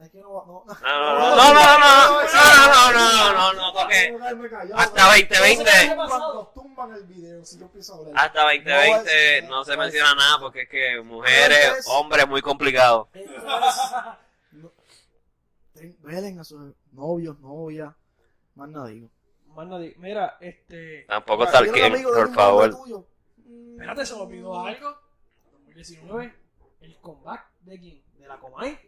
es que no, no, No, no, no, no, no, no, no, no, no, no, toque. Hasta 2020. Nos tumban el video si yo empiezo a hablar. Hasta 2020 no se menciona nada porque es que mujeres, hombres, muy complicado. Velen a sus novios, novias. Más nada digo. Más nadie. Mira, este. Tampoco está el por favor. Espérate, se me olvidó algo. 2019, el comeback de quién? De la Comay.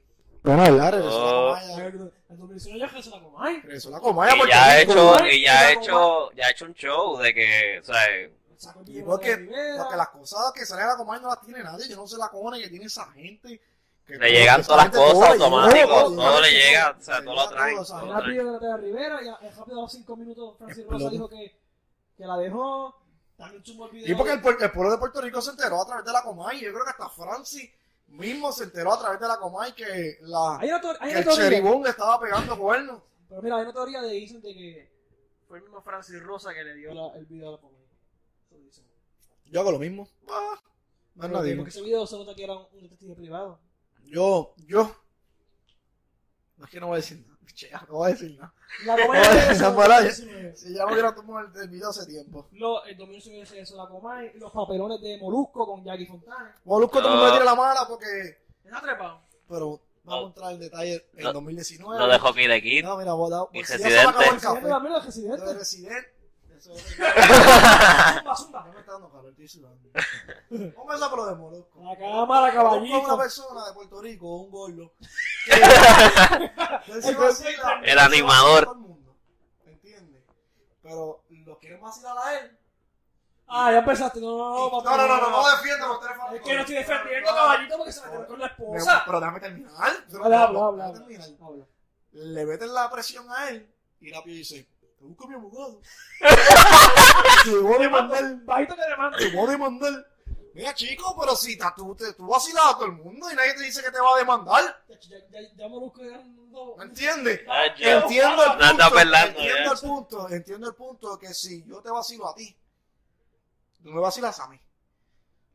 Bueno, regresó Oh. la Comaya. El 2019 ya regresó la Comay. Regresó la Comaya Y porque ya ha hecho, y ya ha hecho, ya ha hecho un show de que, o sea, Y porque, porque las cosas que salen a la Comaya no las tiene nadie. Yo no sé la cojones que tiene esa gente. Que Le llegan todas las cosas automático, todo, todo le llega, o sea, todo lo traen, todo, o sea, todo Una video de Rivera y rápido a los 5 minutos Francis Rosa dijo que, que la dejó. También sumó el video. Y porque el, el pueblo de Puerto Rico se enteró a través de la Comay. Yo creo que hasta Francis mismo se enteró a través de la Comay que, la, Hay una, que una el cheribón le estaba pegando cuernos. Pero mira, hay una teoría de dicen de que fue el mismo Francis Rosa que le dio la- el video a la Comay. Yo hago lo mismo. Ah, más nadie. Porque ese video se nota que era un, un detective privado. Yo, yo. No es que no voy a decir nada. [LAUGHS] Che, no voy a decir nada. La 2019. Si ya no hubiera tomado el, el video hace tiempo. Lo, el 2019 se hizo la Comay. Los papelones de Molusco con Jackie Fontana. Molusco mundo le tira la mala porque. ¿Está trepado? Pero vamos a entrar en detalle en Lo- 2019. lo de Hockey de Kid. No, mira, voy a Y pues, si ya se me acabó el Residente. Eso es. Zumba, zumba. Ya me está dando calor, estoy sudando. ¿Cómo es la pro de Molusco? La cámara, Molusco es una caballito. persona de Puerto Rico, un gordo. que- que se vacila El animador. a todo el mundo, ¿Entiendes? Pero lo quieren vacilar a él. Ah, ya empezaste. No, no, no, No, papá. no, no, no, no defiende los teléfonos. Es que no estoy defendiendo, caballito, porque se metió con la esposa. Pero déjame terminar. Habla, habla, habla. Déjame terminar. Habla. Le meten la presión a él y rápido dice, te busco a mi abogado. [LAUGHS] te voy a demandar. Bajito que demanda. Te voy a demandar. Mira, chico, pero si ta- tú, te, tú vacilas a todo el mundo y nadie te dice que te va a demandar. Ya, ya, ya Molusco ya no. ¿Me entiendes? Ah, Entiendo el No punto, pelando, entiendo ya. el punto, entiendo el punto que si yo te vacilo a ti, tú me vacilas a mí.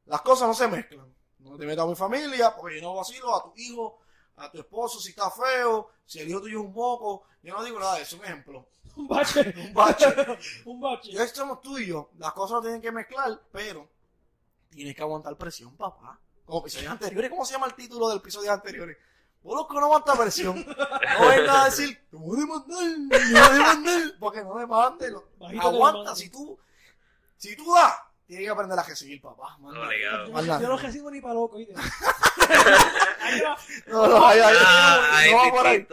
Las cosas no se mezclan. No te metas a mi familia, porque yo no vacilo a tu hijo, a tu esposo si está feo, si el hijo tuyo es un moco. Yo no digo nada de eso, un ejemplo. Un bache. [LAUGHS] Un bache. [LAUGHS] Un bache. Yo somos tú y yo, las cosas no tienen que mezclar, pero tienes que aguantar presión, papá. Como episodios anteriores, ¿cómo se llama el título del episodio anteriores? Molusco no aguanta presión. No venga a decir, te voy a demandar, te voy a demandar, porque no demande. lo- Bajito que Aguanta, si tú, si tú das, tienes que aprender a recibir, papá. Más Yo, no recibo ni para loco, ¿oíste? [LAUGHS] Ahí va. No, no, ahí, ahí, Ah, ahí no va es por ahí.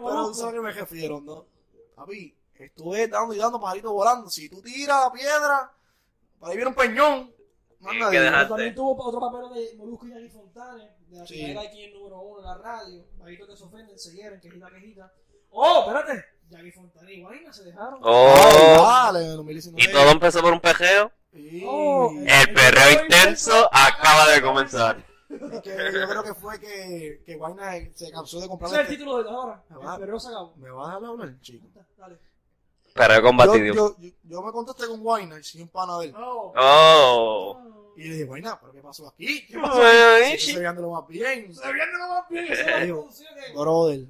Molusco. sabes a qué me refiero, ¿no? Papi, estuve dando y dando pajaritos volando. Si tú tiras la piedra, para ahí viene un peñón. Pero también tuvo otro papel de Molusco y Jackie Fontane, de la Sí. aquí el número uno en la radio. Bajitos que se ofenden, se hieren, quejita, quejita. ¡Oh, espérate! Jackie Fontane y Guayna se dejaron. Oh, Dale, 2019. y todo empezó por un pejeo. Sí. Oh, El perreo intenso acaba de comenzar. Es que yo creo que fue que, que Guayna se cansó de comprar Ese es el este- título de ahora. El perreo se acabó. ¿Me vas a dejar hablar, chico? Dale. Perreo Yo, combatido. yo, yo, yo me contesté con y soy un pana de él. Oh. Oh. Y le dije, Guayna, ¿pero qué pasó aquí? ¿Qué pasó aquí? Se viendo lo más bien. Se viene lo más bien. Digo, Brother,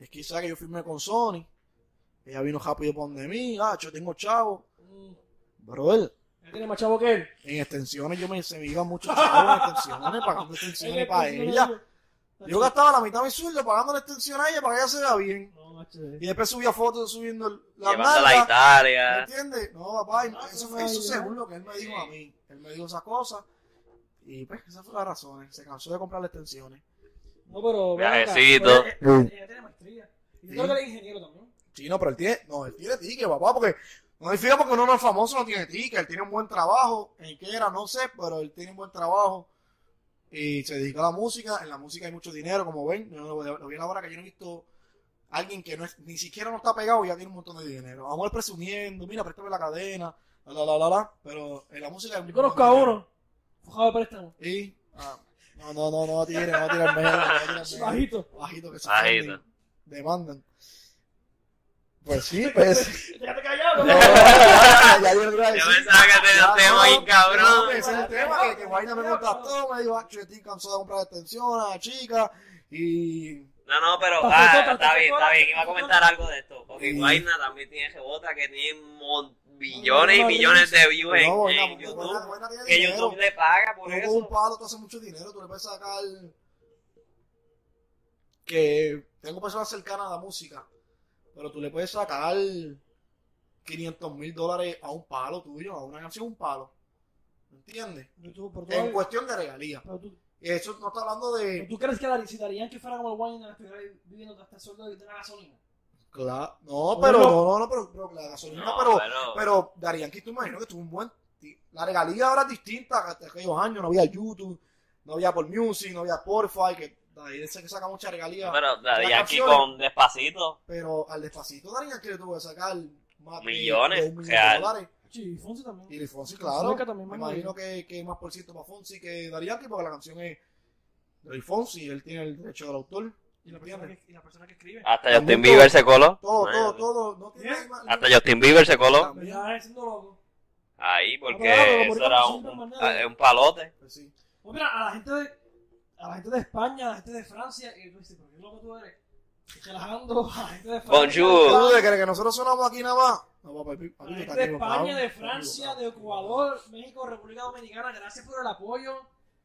es que que yo firmé con Sony. Ella vino rápido por donde mí. Ah, yo tengo chavo. Mm. Brother, tiene más chavo que él. en extensiones yo me, se me iban muchos chavos en extensiones, pagando [LAUGHS] extensiones para ella. Yo gastaba la mitad de mi sueldo pagando la extensión a ella para que ella se vea bien. No, macho. Y después subía fotos subiendo la Llevándola a nalga. ¿Me Italia. entiendes? No, papá, Ah, eso fue eso según lo que él me dijo a mí. Él me dijo esas cosas. Y pues, esas fueron las razones. Se cansó de comprar las extensiones. No, pero. Viajecito. Ella, ella tiene maestría. Y yo creo que él es ingeniero también. Sí, no, pero él tiene, no, él tiene ticket, papá, porque no fija porque uno no es famoso, no tiene ticket, él tiene un buen trabajo, en qué era, no sé, pero él tiene un buen trabajo y se dedica a la música, en la música hay mucho dinero, como ven, yo lo, lo vi a la hora que yo no he visto a alguien que no es, ni siquiera no está pegado y ya tiene un montón de dinero. Vamos a ir presumiendo, mira, préstame la cadena, la, la, la, la, la, pero en la música hay Yo conozco a uno. Fujado de préstamo. Y, ah, no, no, no, no, tire, no tire el medio. Bajito. Bajito que se Bajito. demandan. Pues sí, pues. [LAUGHS] No, [LAUGHS] ya, yo iba a Yo decir. pensaba que no, bien cabrón. no, ese es el tema, que, que Guayna me contactó, me dijo, ah, yo estoy cansado de comprar extensiones a la chica, y No, no, pero Te ah, te está bien, está bien. te Iba a comentar algo de esto. Porque. Guayna también tiene rebota que tiene mon- billones y millones de views en, no, en YouTube. Guayna tiene Que dinero. YouTube le paga por Tú con un eso. palo tú haces mucho dinero, tú le puedes sacar. Que tengo personas cercanas a la música, pero tú le puedes sacar 500 mil dólares a un palo tuyo, a una canción, un palo. ¿Me entiendes? Pero tú, pero tú- En cuestión de regalía. pero tú- Y eso no está hablando pero de. ¿Tú crees que Dar- si Darían que fuera como el Wayne estuviera viviendo hasta el sueldo de la gasolina? Claro. No, pero no, no, no, pero, pero la gasolina, No, pero. pero- Pero Darían tú imagino que tuvo un buen. La regalía ahora es distinta que hasta aquellos años. No había YouTube, no había por Music, no había Spotify, que ahí dice que saca mucha regalía. Pero canciones- con Despacito. Pero al despacito Darían que le tuvo que sacar más de- Millones, de dólares. Sí, y Fonsi también. Y de Fonsi, claro. Fonseca también, Me imagino que, que más por ciento para Fonsi que Darían porque la canción es de Fonsi, él tiene el derecho del autor. Y la persona que, y la persona que escribe. Hasta También Justin todo- Bieber se coló. Todo, todo, todo. No tiene ¿Eh? más- Hasta Justin Bieber se coló. Ahí, porque Claro, eso por era eso un, palote. Pues sí. Pues mira, a la gente de, a la gente de España, a la gente de Francia, y tú dices, pero qué loco tú eres. Relajando a [LAUGHS] la gente de. Bonjour. ¿Tú te crees que nosotros sonamos aquí nada más? No, papi, papi, la está gente de España, de Francia, de Ecuador, México, República Dominicana, gracias por el apoyo.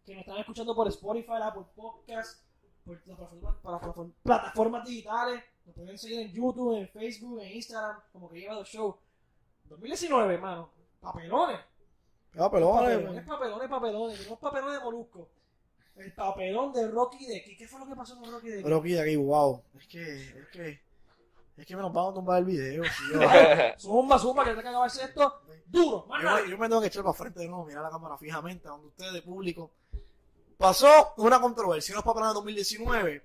Que nos están escuchando por Spotify, por podcast, por plataformas, plataform- plataformas digitales. Nos pueden seguir en YouTube, en Facebook, en Instagram, como que lleva el show. 2019, hermano. Papelones. Pelones, Papelones, papelones, papelones. Tenemos papelones de Molusco. El papelón de Rocky de ¿Qué fue lo que pasó con Rocky de aquí, aquí, wow. Es que, es que, es que me nos van a tumbar el video, [LAUGHS] tío. Zumba, zumba, que tiene que acabarse esto duro. Yo, yo me tengo que echar para frente de nuevo, mirar la cámara fijamente, donde ustedes, público. Pasó una controversia, unos papeles de 2019.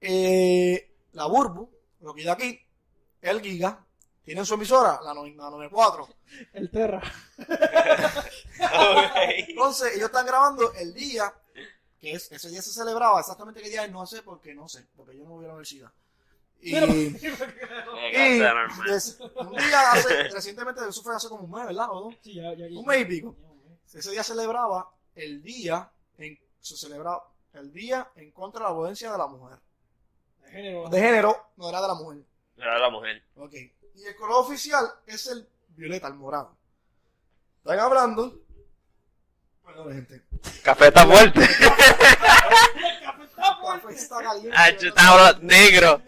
Eh, la Burbu, que de aquí, el Giga, tienen su emisora, la, no- la 94. El Terra. [LAUGHS] Entonces, ellos están grabando el día, que es, ese día se celebraba, exactamente qué día no sé, porque no sé, porque yo no voy a la universidad. Y, Pero- y [LAUGHS] des- un día hace, recientemente, eso fue hace como un mes, ¿verdad? ¿O no? Sí, ya, ya, ya. Un mes y pico. Ese día celebraba el día en se celebraba el día en contra de la violencia de la mujer. De género. De género, no era de la mujer. Era la mujer. Ok. Y el color oficial es el violeta, el morado. Están hablando. Perdón, gente. Café está fuerte. El café está caliente. Ah, yo estaba hablando negro.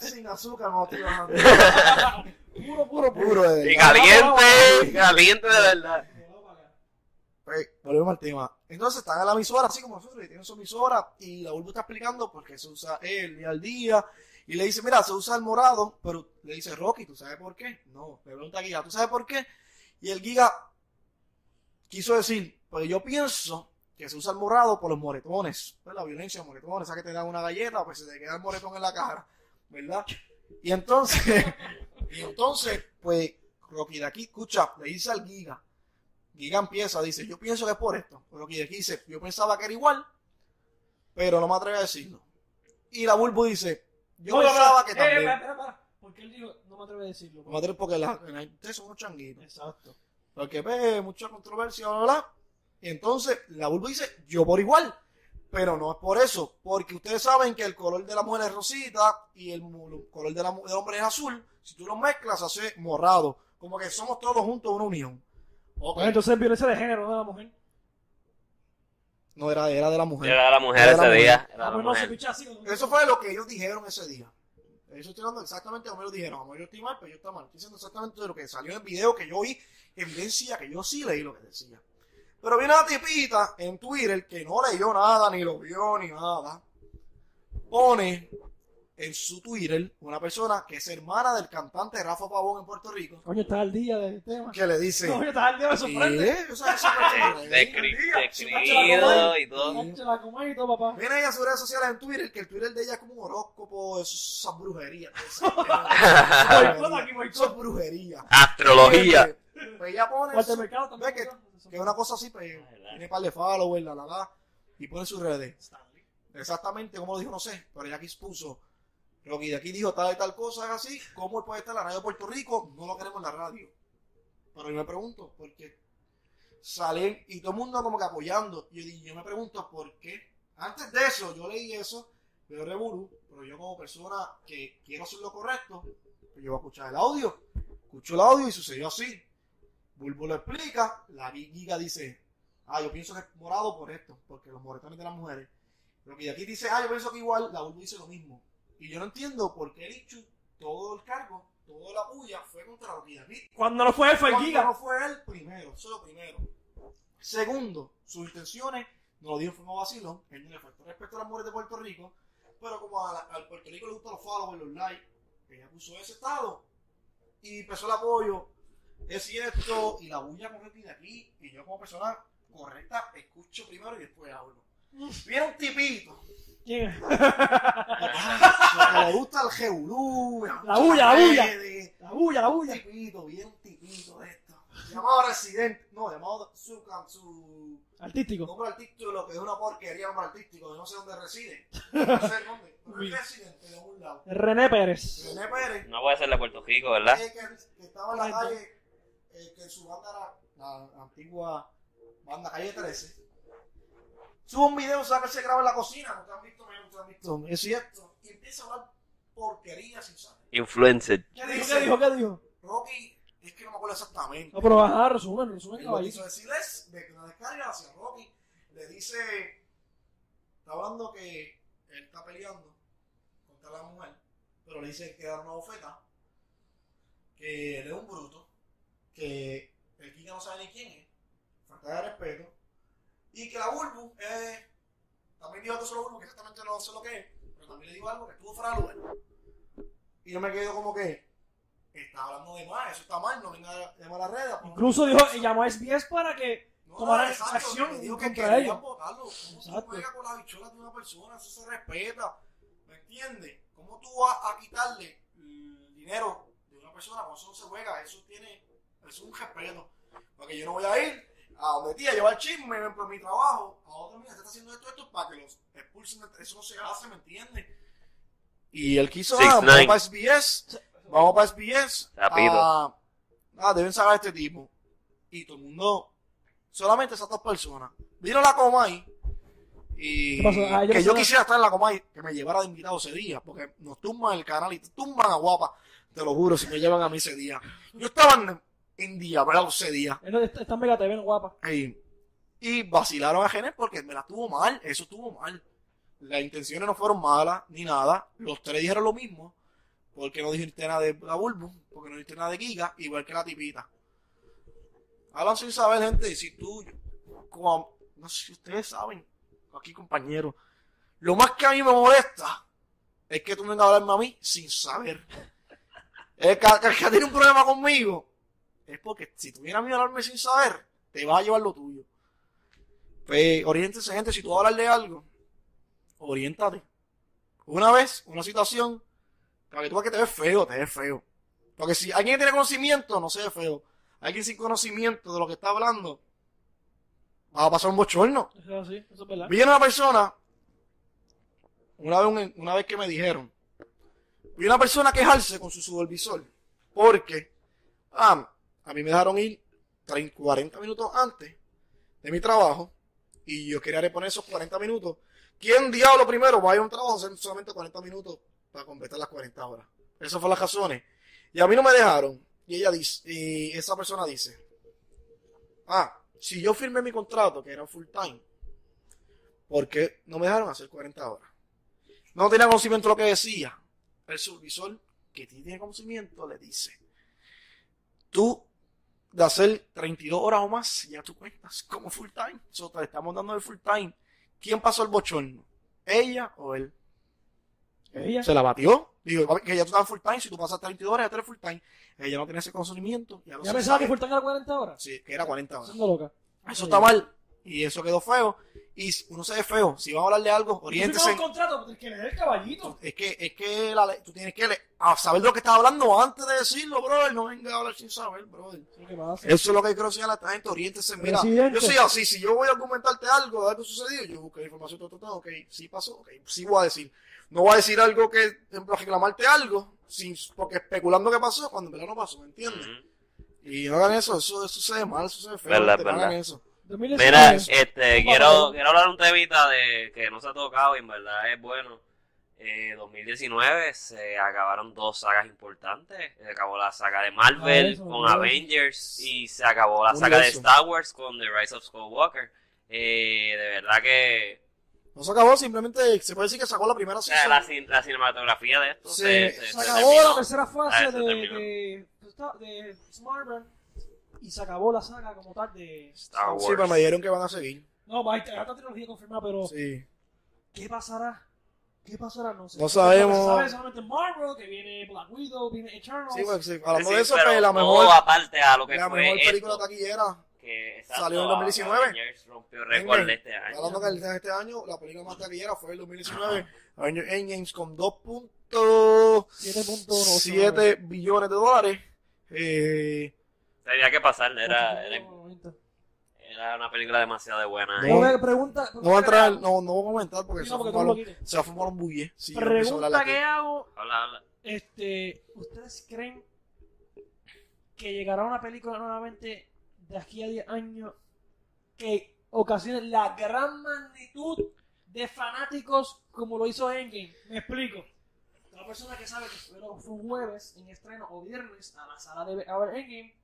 Sin azúcar, no estoy bajando. Puro, puro, puro. Puro de Y verdad. caliente, caliente de verdad. Pues, volvemos al tema. Entonces están en la emisora, así como nosotros, y tienen su emisora, y la Bulbo está explicando por qué se usa el día al día, y le dice, mira, se usa el morado, pero le dice, Rocky, ¿tú sabes por qué? No, le pregunta a Giga, ¿tú sabes por qué? Y el Giga quiso decir, pues yo pienso que se usa el morado por los moretones, pues la violencia, los moretones, esa que te dan una galleta, pues se te queda el moretón en la cara, ¿verdad? Y entonces, [LAUGHS] y entonces, pues, Rocky de aquí, escucha, le dice al Giga, Giga empieza, dice, yo pienso que es por esto. Pero Rocky de aquí dice, yo pensaba que era igual, pero no me atrevo a decirlo. Y la Bulbo dice, yo No, pensaba que Eh, también. espera, espera. Porque él dijo, no me atrevo a decirlo. No me atrevo porque la, la- ustedes son unos changuitos. Exacto. Porque ve mucha controversia, bla, bla, bla. Y entonces la Bulbo dice, yo por igual. Pero no es por eso, porque ustedes saben que el color de la mujer es rosita y el color de la del hombre es azul. Si tú los mezclas, hace morado. Como que somos todos juntos una unión. Ok. Bueno, entonces violencia de género, no de la mujer. No era, era de la mujer. Era la mujer Era ese la mujer. día. Era la pues. Eso fue lo que ellos dijeron ese día. Eso estoy hablando exactamente como ellos dijeron. Como yo estoy mal, pero yo estoy mal. Estoy diciendo exactamente de lo que salió en el video que yo vi, evidencia que yo sí leí lo que decía. Pero viene una tipita en Twitter que no leyó nada, ni lo vio, ni nada. Pone en su Twitter una persona que es hermana del cantante Rafa Pavón en Puerto Rico, Coño, está al día del tema. que le dice... Coño, está al día, me sorprende. Eso. Describido y todo. Y todo, papá. Viene ella a sus redes sociales en Twitter, que el Twitter de ella es como un horóscopo. Eso es brujería. Astrología. Pues ella pone ve que, es una cosa así, pues tiene par de followers, la la la, y pone sus redes. Exactamente como lo dijo, no sé, pero ella aquí puso Rocky de aquí dijo tal y tal cosa, así, ¿cómo puede estar la radio de Puerto Rico? No lo queremos en la radio. Pero yo me pregunto, ¿por qué? Salen y todo el mundo como que apoyando. Yo, yo me pregunto, ¿por qué? Antes de eso, yo leí eso, veo Revolú, pero yo como persona que quiero hacer lo correcto, pues yo voy a escuchar el audio. Escucho el audio y sucedió así. Bulbo lo explica, la Giga dice, ah, yo pienso que es morado por esto, porque los moretones de las mujeres. Pero que de aquí dice, ah, yo pienso que igual, la Bulbo dice lo mismo. Y yo no entiendo por qué Lichu, todo el cargo, toda la puya fue contra de aquí. Cuando no fue él, fue el Cuando Giga. no fue él primero, eso es lo primero. Segundo, sus intenciones no lo dijo en forma vacilón, él no le faltó respeto a las mujeres de Puerto Rico, pero como a la- al Puerto Rico le gustan los followers, los likes, ella puso ese estado y empezó el apoyo, es y esto, y la bulla con Ricky de aquí, y yo como persona correcta escucho primero y después hablo. Viene un tipito, ¿Quién le gusta el geulú, La bulla, la bulla. La bulla, la un bulla. tipito, bien tipito de esto. Llamado Residente, no, llamado su, su Artístico. nombre artístico, lo que es una porquería nombre artístico, no sé dónde reside. [LAUGHS] No sé dónde, pero es Residente de un lado. René Pérez. René Pérez, No puede ser de Puerto Rico, ¿verdad? eh, que, que estaba en la calle, eh, que su banda era la, la antigua banda Calle 13. Sube un video, sabe que se graba en la cocina, no te han visto, no te han visto, es cierto, y empieza a hablar porquería sin saber. Influencer. ¿Qué dijo? ¿Qué dijo? ¿Qué dijo? Rocky, es que no me acuerdo exactamente. No, pero ajá, resumen, resumen, lo que quiso decirles de que una descarga hacia Rocky le dice, está hablando que él está peleando contra la mujer, pero le dice que dar una bofeta, que él es un bruto, que el Kika no sabe ni quién es, falta de respeto, y que la Bulbu es, también dijo que solo Bulbu, que exactamente no sé lo que es, pero también le dijo algo que estuvo fuera de lugar. Y yo me quedo como que, está hablando de más, eso está mal, no venga a llamar a la red. poner- Incluso dijo, y llamó a SBS para que no, tomaran exacto, acción digo que contra ellos. votarlo. ¿Cómo Exacto. juegas con las bicholas de una persona? Eso se respeta. ¿Me entiendes? ¿Cómo tú vas a quitarle el dinero de una persona cuando eso no se juega? Eso tiene, eso es un respeto. Porque yo no voy a ir a donde tía, llevar chisme por mi trabajo. A otra mira, se está haciendo esto, esto para que los expulsen. de- Eso no se hace, ¿me entiendes? Y él quiso, Six ah, vamos para SBS, vamos para SBS. Rápido. Ah, ah, deben sacar a este tipo. Y todo el mundo, solamente esas dos personas. Vino la Comay y. Ah, yo que yo quisiera estar en la Comay, que me llevara de invitado ese día, porque nos tumban el canal y tumban a guapa, te lo juro, si me llevan a mí ese día. Yo estaba en, en día, ¿verdad? Ese día. Está Mega TV, guapa. Y, y vacilaron a Genet porque me la tuvo mal, eso estuvo mal. Las intenciones no fueron malas ni nada. Los tres dijeron lo mismo. Porque no dijiste nada de la Bulbu, porque no dijiste nada de Giga, igual que la tipita. Hablan sin saber, gente, y si tú, como, no sé si ustedes saben, aquí compañeros, lo más que a mí me molesta es que tú vengas a hablarme a mí sin saber. El que, el que tiene un problema conmigo es porque si tú vienes a hablarme sin saber, te vas a llevar lo tuyo. Pues oriéntense, gente, si tú vas a hablar de algo, oriéntate. Una vez, una situación, para que tú veas que te ves feo, te ves feo. Porque si alguien tiene conocimiento, no se ve feo. Alguien sin conocimiento de lo que está hablando, va a pasar un bochorno. Eso es así, eso es verdad. Vi una persona, una vez, un- una vez que me dijeron, vi una persona quejarse con su supervisor, porque ah, a mí me dejaron ir 30, 40 minutos antes de mi trabajo, y yo quería reponer esos 40 minutos. ¿Quién diablo primero va a ir a un trabajo hacer solamente 40 minutos para completar las 40 horas? Esas fueron las razones. Y a mí no me dejaron. Y ella dice, y esa persona dice, ah, si yo firmé mi contrato, que era full time, ¿por qué no me dejaron hacer 40 horas? No tenía conocimiento de lo que decía. El supervisor, que tiene conocimiento, le dice, tú de hacer 32 horas o más, ya tú cuentas como full time. So, te estamos dando el full time. ¿Quién pasó el bochorno? ¿Ella o él? Ella. Se la batió. Digo, que ya tú estás full time, si tú pasas 32 horas, ya tú eres full time. Ella no tiene ese conocimiento. Ya, lo Ya se pensaba que Fulton era 40 horas. Sí, que era 40 horas. Loca. Eso está mal. Y eso quedó feo. Y uno se ve feo. Si va a hablar de algo, oriéntese. firmas un contrato, que le dé el caballito. Es que, es que la ley- tú tienes que le- a saber de lo que estás hablando antes de decirlo, brother. No venga a hablar sin saber, brother. Eso es lo que pasa. Eso es lo que quiero enseñar a esta gente. Oriéntese. Mira, Presidente. yo soy así. Si yo voy a argumentarte algo de algo sucedido, yo busco información, todo, todo, todo, ok, sí pasó, ok, sí voy a decir. No voy a decir algo que, por ejemplo, reclamarte algo, sin, porque especulando que pasó, cuando en verdad no pasó, ¿me entiendes? Y no hagan eso, eso, eso se ve mal, eso se ve feo. Verdad, no verdad. hagan eso. 2019. Mira, este, quiero, quiero hablar un temita de que no se ha tocado y en verdad es bueno. Eh, 2019 se acabaron dos sagas importantes. Se acabó la saga de Ah, Marvel eso, con. Avengers y se acabó la saga de. Star Wars con The Rise of Skywalker. Eh, de verdad que No se acabó, simplemente se puede decir que sacó la primera o sea, season. la, cin- la cinematografía de esto Sí, se, se se- Se se acabó terminó. la tercera fase Ah, de, terminó. de, de Smartburn y se acabó la saga como tal de Star Wars. Sí, pero me dijeron que van a seguir. No, va, ya está trilogía confirmada, pero Sí. ¿qué pasará? ¿Qué pasará? No sé. No sabemos. Se sabe solamente Marvel, que viene Black Widow, viene Eternals. Sí, pues, sí, hablando Sí, de eso, pero pues la todo mejor, aparte a lo que la fue mejor esto, película taquillera. que exacto, salió en 2019. Avengers rompió récord de este año. Hablando que el de este año, la película más taquillera fue el 2019. Avengers Endgame con 2.7 7.9. billones de dólares. Eh, Tenía que pasar, era, era, 8.90. era una película demasiado buena. No. No me pregunta. no va a entrar, no, no voy a comentar porque se, no, va a porque tú fumar lo un- quites. se va a fumar un bulle. Sí, Pregunta que hago, Habla, habla. este, ¿ustedes creen que llegará una película nuevamente de aquí a 10 años que ocasione la gran magnitud de fanáticos como lo hizo Endgame? Me explico. La persona que sabe que fue un jueves en estreno o viernes a la sala de a ver Endgame,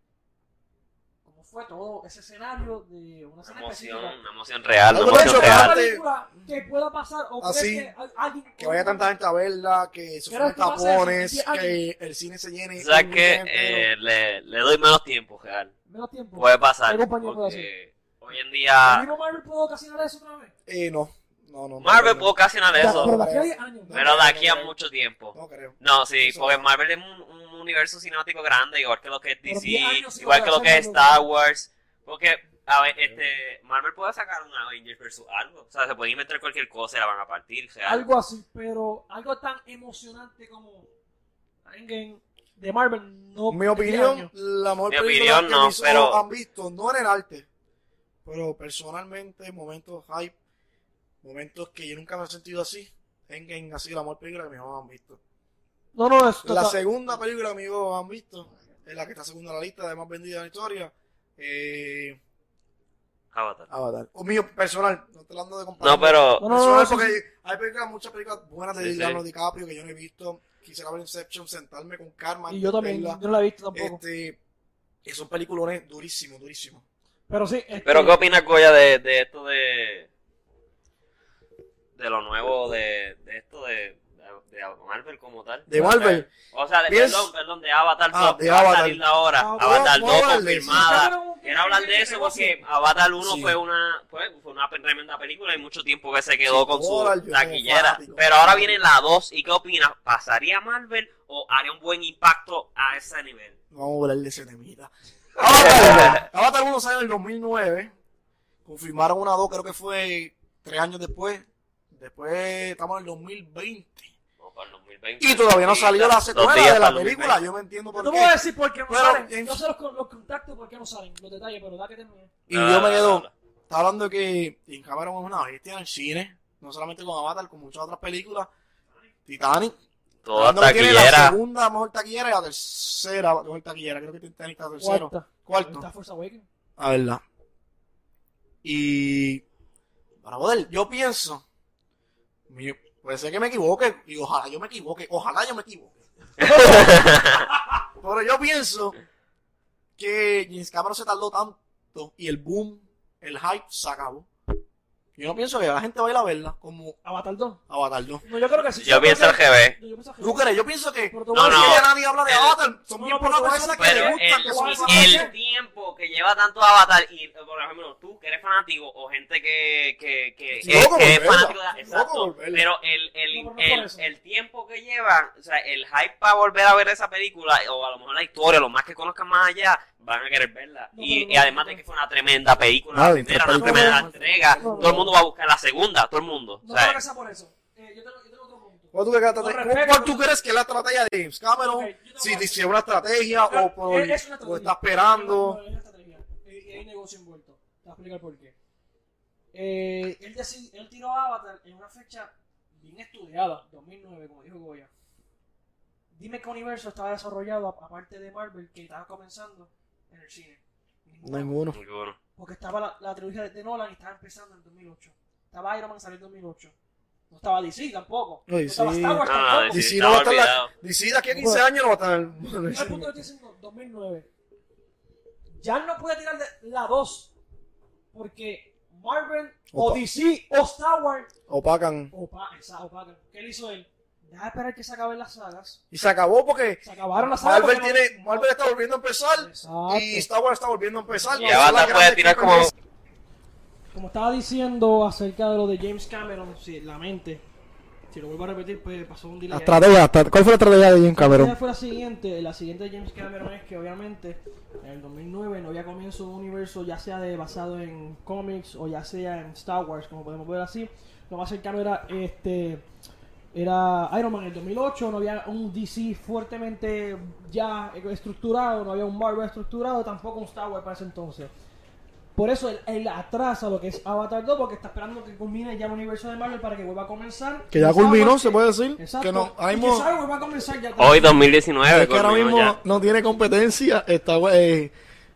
¿cómo fue todo ese escenario de una emoción, una emoción real, una Algo emoción hecho, ¿Una real. aparte- película que pueda pasar o Así, que alguien Que vaya tanta gente a verla, que eso, tapones, que el cine se llene. O sea que eh, le, le doy menos tiempo, real. menos tiempo? Puede pasar. ¿Qué compañía puede Porque hoy en ¿El día mismo Marvel puede ocasionar eso otra vez? Eh, no, no, no. no Marvel creo. puede ocasionar eso, pero de aquí a 10 años. ¿no? pero de aquí a no, no. mucho tiempo. No creo. No, sí, porque Marvel es un universo cinemático grande, igual que lo que es DC, 10 años sí igual que lo que es Star. Wars. Porque, a ver, este, Marvel puede sacar una Avengers versus algo. O sea, se puede inventar cualquier cosa y la van a partir. O sea, Algo así, pero algo tan emocionante como Endgame de Marvel no. mi de 10 opinión, la mejor Mi película opinión, que no, mis ojos pero- han visto, no en el arte, pero personalmente, momentos hype, momentos que yo nunca me he sentido así, Endgame ha sido la mejor película que mis ojos han visto. No, no, es La segunda película ojos han visto, es la que está segunda en la lista de más vendida de la historia, eh, Avatar. Avatar. O mío personal, no estoy hablando de comparar. No, pero No, no, no, porque sí. hay películas, muchas películas buenas de Sí, sí. Leonardo DiCaprio que yo no he visto. Quisiera ver Inception, sentarme con karma. Y yo también, yo no la he visto tampoco. Este, y son peliculones durísimos, durísimos. Pero sí. este, Pero ¿qué opinas, Goya, de, de esto de. de lo nuevo de, de esto de, de, Marvel como tal? De Marvel, O sea, de, perdón, perdón, de Avatar Ah, 2, de que va a Avatar. salir ahora. Ah, Avatar vamos 2 a hablar de eso. confirmada. Quiero hablar de eso porque Avatar 1 Sí. fue una fue, fue una tremenda película y mucho tiempo que se quedó Sí, con su taquillera. Pero ahora viene la 2 y ¿qué opinas? ¿Pasaría Marvel o haría un buen impacto a ese nivel? vamos a hablar de ese temita. [LAUGHS] Avatar, Avatar 1 salió en el 2009. Confirmaron una 2, creo que fue tres años después. Después estamos en el 2020. Vamos para el 2020. Y todavía no salió la secuela de la película. 2020. Yo me entiendo por qué. voy a decir por qué no Pero, salen. en- sé los, los contactos por qué no salen. Los detalles, pero da que termine. Y Ah, yo me quedo. Está hablando de que James Cameron es una bestia en el cine. No solamente con Avatar, con muchas otras películas. Titanic. Toda tiene la taquillera. segunda mejor taquillera y la tercera mejor taquillera. Creo que Titanic está tercero. Cuarta. Cuarto. Está Force Awakens. A verdad. Y. Para poder, yo pienso. mi- Puede ser que me equivoque. Y ojalá yo me equivoque. Ojalá yo me equivoque. [LAUGHS] Pero yo pienso que James Cameron se tardó tanto y el boom, el hype se acabó. Yo no pienso que la gente va a ir a verla como Avatar 2. Avatar 2. No, yo creo que sí. Yo pienso al que... GB. Yo pienso que ¿Tú crees? Yo pienso que No, no, ya nadie habla de El- Avatar. Son bien pocas personas que le gustan, el, que son tiempo que lleva tanto Avatar y, por ejemplo, tú que eres fanático o gente que, que, que, Sí, que- loco que es fanático de exacto, pero el, el, No, el, el tiempo que llevan, o sea, el hype para volver a ver esa película, o a lo mejor la historia, los más que conozcan más allá, van a querer verla. Y, además de que fue una tremenda película, Ah, la primera, una tremenda entrega, todo el mundo va a buscar la segunda, todo el mundo. No por eso. Eh, yo, tengo, yo tengo otro punto. ¿Cuál tú, crees que- Con cuál- respeto, cuál tú con- crees que es la estrategia de James Cameron? Si a- dice una estrategia No, o, por, es- es o está esperando. No, no, es una estrategia. Y, y hay negocio envuelto. Te voy a explicar por qué. Eh, él, decid- él tiró Avatar en una fecha bien estudiada, 2009, como dijo Goya. Dime qué universo estaba desarrollado, a- aparte de Marvel, que estaba comenzando en el cine. Ninguno. Ninguno. Porque estaba la, la trilogía de, de Nolan y estaba empezando en 2008. Estaba Iron Man salió en 2008. No estaba DC tampoco. No, No estaba DC. Star Wars Ah, tampoco. DC. DC no va a estar la. DC de aquí a 15 años no va a estar. Al punto que estoy diciendo, 2009. Ya no puede tirar de la 2. Porque Marvel o Opa. DC o Star Wars. Opacan. Opa, esa, opacan. ¿Qué le hizo él? Deja de esperar que se acaben las sagas. Y se acabó porque Se acabaron las sagas. Marvel, porque no- tiene, Marvel está volviendo a empezar Exacto. y Star Wars está volviendo a empezar. Y la Avatar puede tirar como... Como estaba diciendo acerca de lo de James Cameron, si la mente, si lo vuelvo a repetir, pues pasó un delay. La ¿cuál fue la estrategia de James La Cameron? fue la siguiente, la siguiente de James Cameron es que obviamente en el 2009 no había comienzo de un universo ya sea de basado en cómics o ya sea en Star Wars, como podemos ver así. Lo más cercano era este era Iron Man en el 2008, no había un DC fuertemente ya estructurado, no había un Marvel estructurado, tampoco un Star Wars para ese entonces. Por eso él, él atrasa lo que es Avatar 2 porque está esperando que culmine ya el universo de Marvel para que vuelva a comenzar. Que ya culminó, se puede decir. Exacto. Que no, ahora y que mismo, Star Wars va a comenzar ya. Hoy 2019, es que ahora mismo ya. no tiene competencia. Está, eh,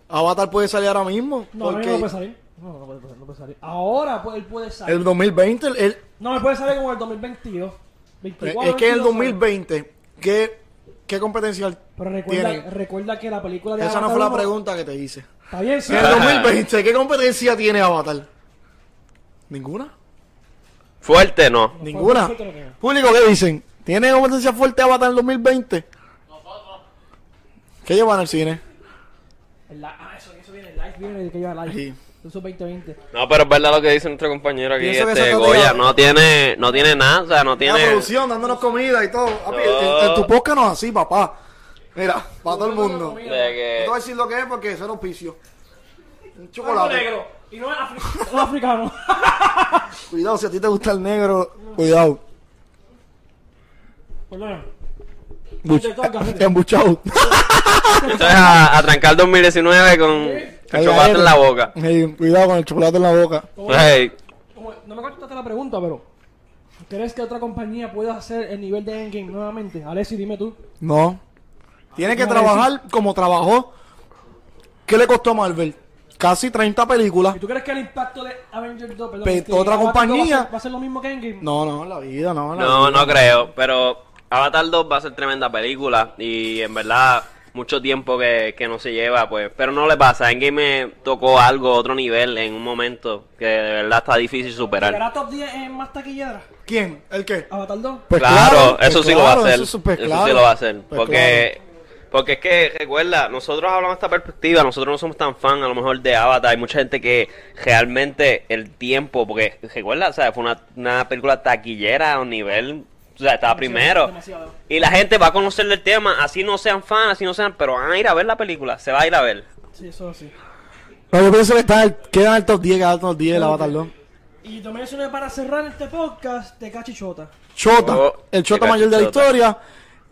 Avatar puede salir ahora mismo. No, ahora mismo no porque puede salir. No, no puede, no puede salir. Ahora pues, él puede salir. el 2020, el- el- No, él puede salir como el 2022. 24, es que el 22, 2020, ¿qué, qué competencia Pero recuerda, tiene? recuerda que la película de Esa no Avatar fue la pregunta que te hice. Está bien, sí. En el 2020, ¿qué competencia tiene Avatar? ¿Ninguna? Fuerte no. No, Ninguna. no. Público, ¿qué dicen? ¿Tiene competencia fuerte Avatar en el 2020? ¿Qué llevan al cine? El ah, eso, eso viene, el live viene de que lleva live. Sí. Eso es 2020. No, pero es verdad lo que dice nuestro compañero aquí, Pienso que este Goya, no tiene, no tiene nada, o sea, no La tiene... producción, dándonos comida y todo. Papi, No. en, en tu podcast no es así, papá. Mira, para todo el mundo. de No que- te voy a decir lo que es porque eso es auspicio. Un Algo chocolate. negro. Y no es, afri- no es africano. [LAUGHS] Cuidado, si a ti te gusta el negro, cuidado. Perdón. Buch-. [LAUGHS] Embuchado. Esto es a, a trancar 2019 con el chocolate en la boca. Ey, cuidado con el chocolate en la boca. No me contestaste la pregunta, pero. ¿Crees que otra compañía pueda hacer el nivel de Endgame nuevamente? Alessi, dime tú. No. Tiene que ¿Cómo trabajar como trabajó. ¿Qué le costó a Marvel? Casi 30 películas. ¿Y tú crees que el impacto de Avengers 2, perdón, Pe- que otra Avatar 2 compañía- Va a, ser, va a ser lo mismo que Endgame? No, no, en la vida, no. en la no, vida. no creo, pero Avatar 2 va a ser tremenda película y en verdad mucho tiempo que, que no se lleva, pues, pero no le pasa, Endgame me tocó algo, otro nivel en un momento que de verdad está difícil superar. ¿Será top 10 en más taquillera? ¿Quién? ¿El qué? Avatar 2. Pues claro, pues eso sí claro, lo va a hacer. Eso, sí lo va a hacer. Pues porque, porque es que, recuerda, nosotros hablamos de esta perspectiva, nosotros no somos tan fan a lo mejor de Avatar. Hay mucha gente que realmente el tiempo, porque recuerda, o sea, fue una, una película taquillera a un nivel, o sea, estaba primero. Demasiado. Y la gente va a conocer el tema, así no sean fans, así no sean, pero van a ir a ver la película, se va a ir a ver. Sí, eso sí. No, yo pienso que está queda el top 10, queda el top 10 el Avatar 2. Y también mencioné para cerrar este podcast Tecachi Chota. Chota, Oh, el Chota mayor de la historia.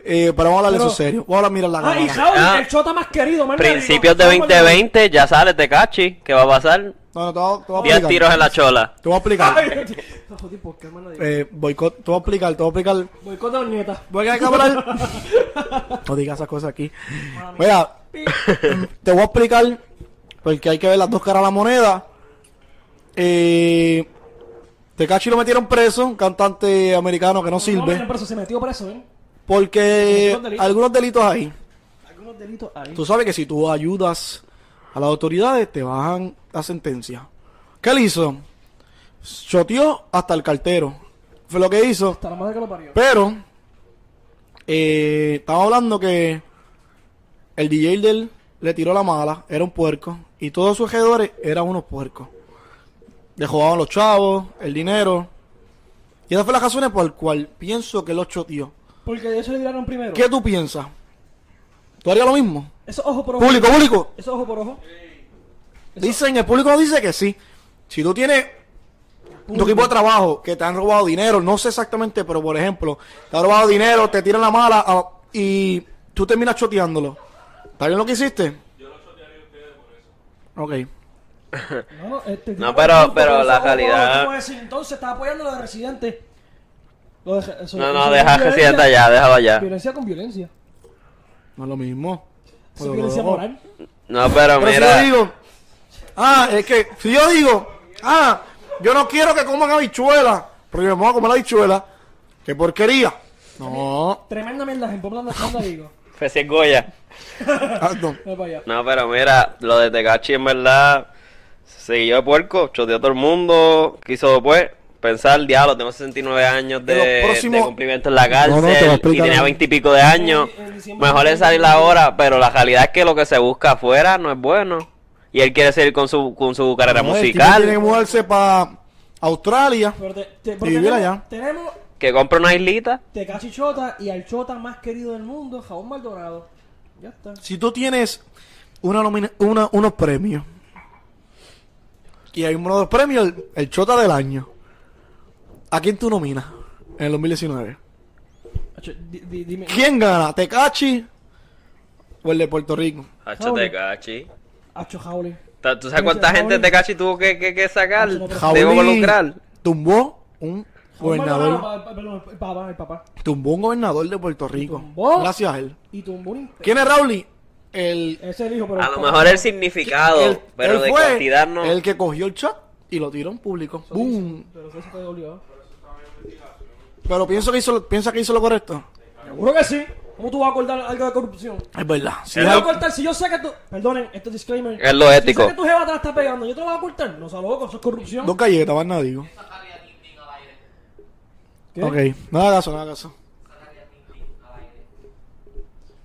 Eh, pero vamos a hablar de eso serio. Vamos a mirar la cámara. Raúl, Ah. el Chota más querido, man. Principios de 2020 ya sale Tecachi, ¿qué va a pasar? No, no, te voy, a- te voy a 10 explicar. tiros en la chola. Te voy a explicar. Ay, [LAUGHS] joder, ¿por qué, hermano? eh, boicot, te voy a explicar, te voy a explicar. Boicot de Ornieta. Voy a hablar. [LAUGHS] no digas esas cosas aquí. Mira, [LAUGHS] te voy a explicar porque hay que ver las dos caras de la moneda. Eh, Tecachi lo metieron preso, un cantante americano que no No, sirve, no, preso, se metió preso, ¿eh? Porque Algunos delitos. algunos delitos hay. Algunos delitos. Tú sabes que si tú ayudas a las autoridades, te bajan la sentencia. ¿Qué le hizo? Choteó hasta el cartero. Fue lo que hizo. Hasta la madre que lo parió. Pero, eh, estamos hablando que el DJ de él le tiró la mala, era un puerco, y todos sus alrededores eran unos puercos. Le jugaban los chavos, el dinero. Y esas fueron las razones por las cuales pienso que lo choteó. Porque de eso le tiraron primero. ¿Qué tú piensas? ¿Tú harías lo mismo? Eso ojo por ojo. Público, público. Eso ojo por ojo. Dicen, el público dice que sí. Si tú tienes tu equipo de trabajo que te han robado dinero, no sé exactamente, pero por ejemplo, te han robado dinero, te tiran la mala ah, y tú terminas choteándolo. ¿Está bien lo que hiciste? Yo lo chotearía a ustedes por eso. Ok. [LAUGHS] No, este, No, pero- pero la eso, ojo, realidad- ¿cómo decir? Entonces estaba apoyando lo de Residente. Lo de- eso- No, no, deja violencia- Residente allá, déjalo allá. Violencia con violencia. No es lo mismo. Pero, es violencia moral. No, pero Pero si mira. yo digo, ah, es que si yo digo, ah, yo no quiero que coman habichuela, pero yo me voy a comer la habichuela, qué porquería. No, Tremenda mierda, en Pomona no digo. Fue [LAUGHS] si es Goya. [LAUGHS] no. Pero mira, lo de Tecachi en verdad se siguió de puerco, choteó a todo el mundo, quiso después pensar, diablo, tengo 69 años de, próximos- cumplimiento en la No, no, cárcel y tenía 20 y pico de años. Mejor es salir ahora, pero la realidad es que lo que se busca afuera no es bueno. Y él quiere seguir con su, con su carrera No, musical. tiene que mudarse para Australia. Pero te- te- Y vivir tenemos, allá. tenemos Que compre una islita. Tecachi Chota y al Chota más querido del mundo, Jabón Maldonado. Ya está. Si tú tienes una nomina- una- unos premios, y hay uno de los premios, el, el Chota del año, ¿a quién tú nominas en el 2019? Acho, di- di- dime. ¿Quién gana? ¿Tecachi o el de Puerto Rico? Hacho Tecachi. Acho Jauli. ¿Tú sabes cuánta gente Tecachi tuvo que, que, que sacar? Hacho, Jauli involucrar. tumbó un gobernador, el papá, el papá. tumbó un gobernador de Puerto Rico. tumbó? Gracias a él. Y tumbó un. ¿Quién es Rauli? El, Ese es el hijo, pero. A lo mejor el significado, él- pero él de fue cantidad no. El que cogió el chat y lo tiró en público. ¡Boom! Pero eso fue obligado. Pero pienso que hizo, piensa que hizo lo correcto. Seguro que sí. ¿Cómo tú vas a acordar algo de corrupción? Es verdad. Si voy a cortar, si yo sé que tú. Perdonen, esto es disclaimer. Es lo ético. Si sé que tu jeva te la está pegando, yo te lo voy a cortar. No sea loco, eso es corrupción. dos galletas, más nada digo. ¿Qué? Ok, nada caso, nada caso.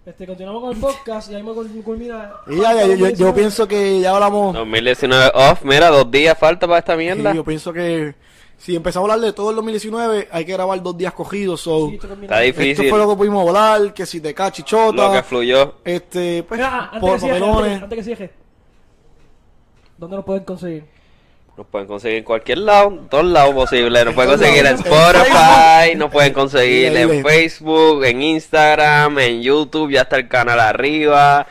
Este, continuamos con el podcast y ahí me cul- culmina. Y ya, ya, yo, yo- yo pienso que ya hablamos. 2019 off, mira, dos días falta para esta sí, mierda. yo pienso que si empezamos a hablar de todo el 2019, hay que grabar dos días cogidos. So, Sí. Está difícil. esto fue lo que pudimos hablar, que si te cachi Lo que fluyó. este, pues, antes por que cierre, antes, que cierre. ¿Dónde lo pueden conseguir? Nos pueden conseguir en cualquier lado, en todos lados posibles. Nos pueden conseguir en. Spotify, nos pueden conseguir en. Facebook, en Instagram, en YouTube, ya está el canal arriba.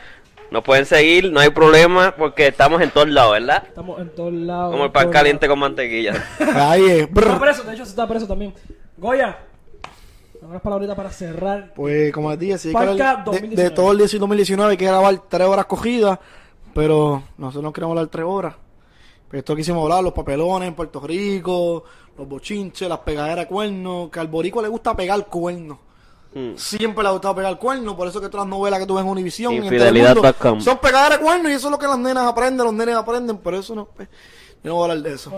Nos pueden seguir, no hay problema, porque estamos en todos lados, ¿verdad? Estamos en todos lados. Como el pan caliente con mantequilla. [LAUGHS] Ahí es. Está preso, de hecho, se está preso también. Goya, unas palabritas para cerrar. Pues como les dije, hablar de, 2019. de todo el 2019 hay que grabar tres horas cogidas, pero nosotros no queremos hablar tres horas. Pues esto quisimos hablar, los papelones en Puerto Rico, los bochinches, las pegaderas de cuernos, que al boricua le gusta pegar cuernos. Hmm. Siempre le ha gustado pegar cuernos, por eso que todas las novelas que tú ves en Univision y en. Telemundo son pegaderas de cuernos y eso es lo que las nenas aprenden, los nenes aprenden, por eso no, pues, yo no voy a hablar de eso.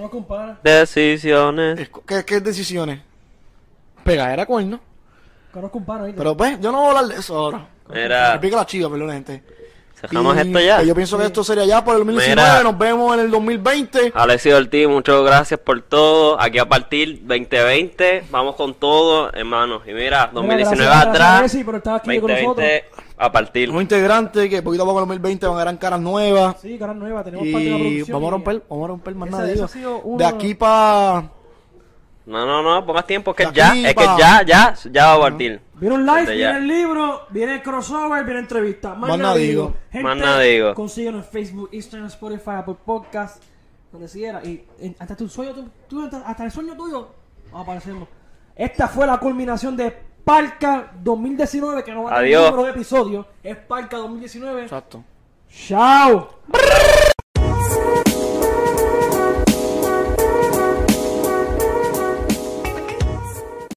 Decisiones. Es- ¿Qué, qué decisiones? Pegadera de cuernos. Conozco un pana, ¿viste? Pero pues, yo no voy a hablar de eso ahora. Mira. Me pica la chiva, perdón, gente. Cerramos Y, esto ya. yo pienso que esto sería ya por el 2019. Mira. Nos vemos en el 2020. Alexis Ortiz, muchas gracias por todo. Aquí a partir 2020, vamos con todo, hermanos. Y mira, 2019 gracias, gracias, atrás, Alexis, por estar aquí con 2020 a partir. Nuevos integrantes que poquito a poco en el 2020 van a ganar caras nuevas. Sí, cara nueva, tenemos parte de la Y producción. vamos a y- romper, vamos a romper más nada. uno- De aquí para. No, no, no, pongas tiempo, que ya, es que ya, ya, ya va a partir. Viene un live, viene el libro, viene el crossover, viene entrevista. Más, Más nada nada digo. Más nada digo. Consíguenos en Facebook, Instagram, Spotify, Apple Podcast, donde quiera. Y en- hasta tu sueño, hasta, el sueño tuyo, aparecemos. Esta fue la culminación de Parca 2019, que no va a tener Adiós. número de episodios. Es Parca 2019. Exacto. ¡Chao!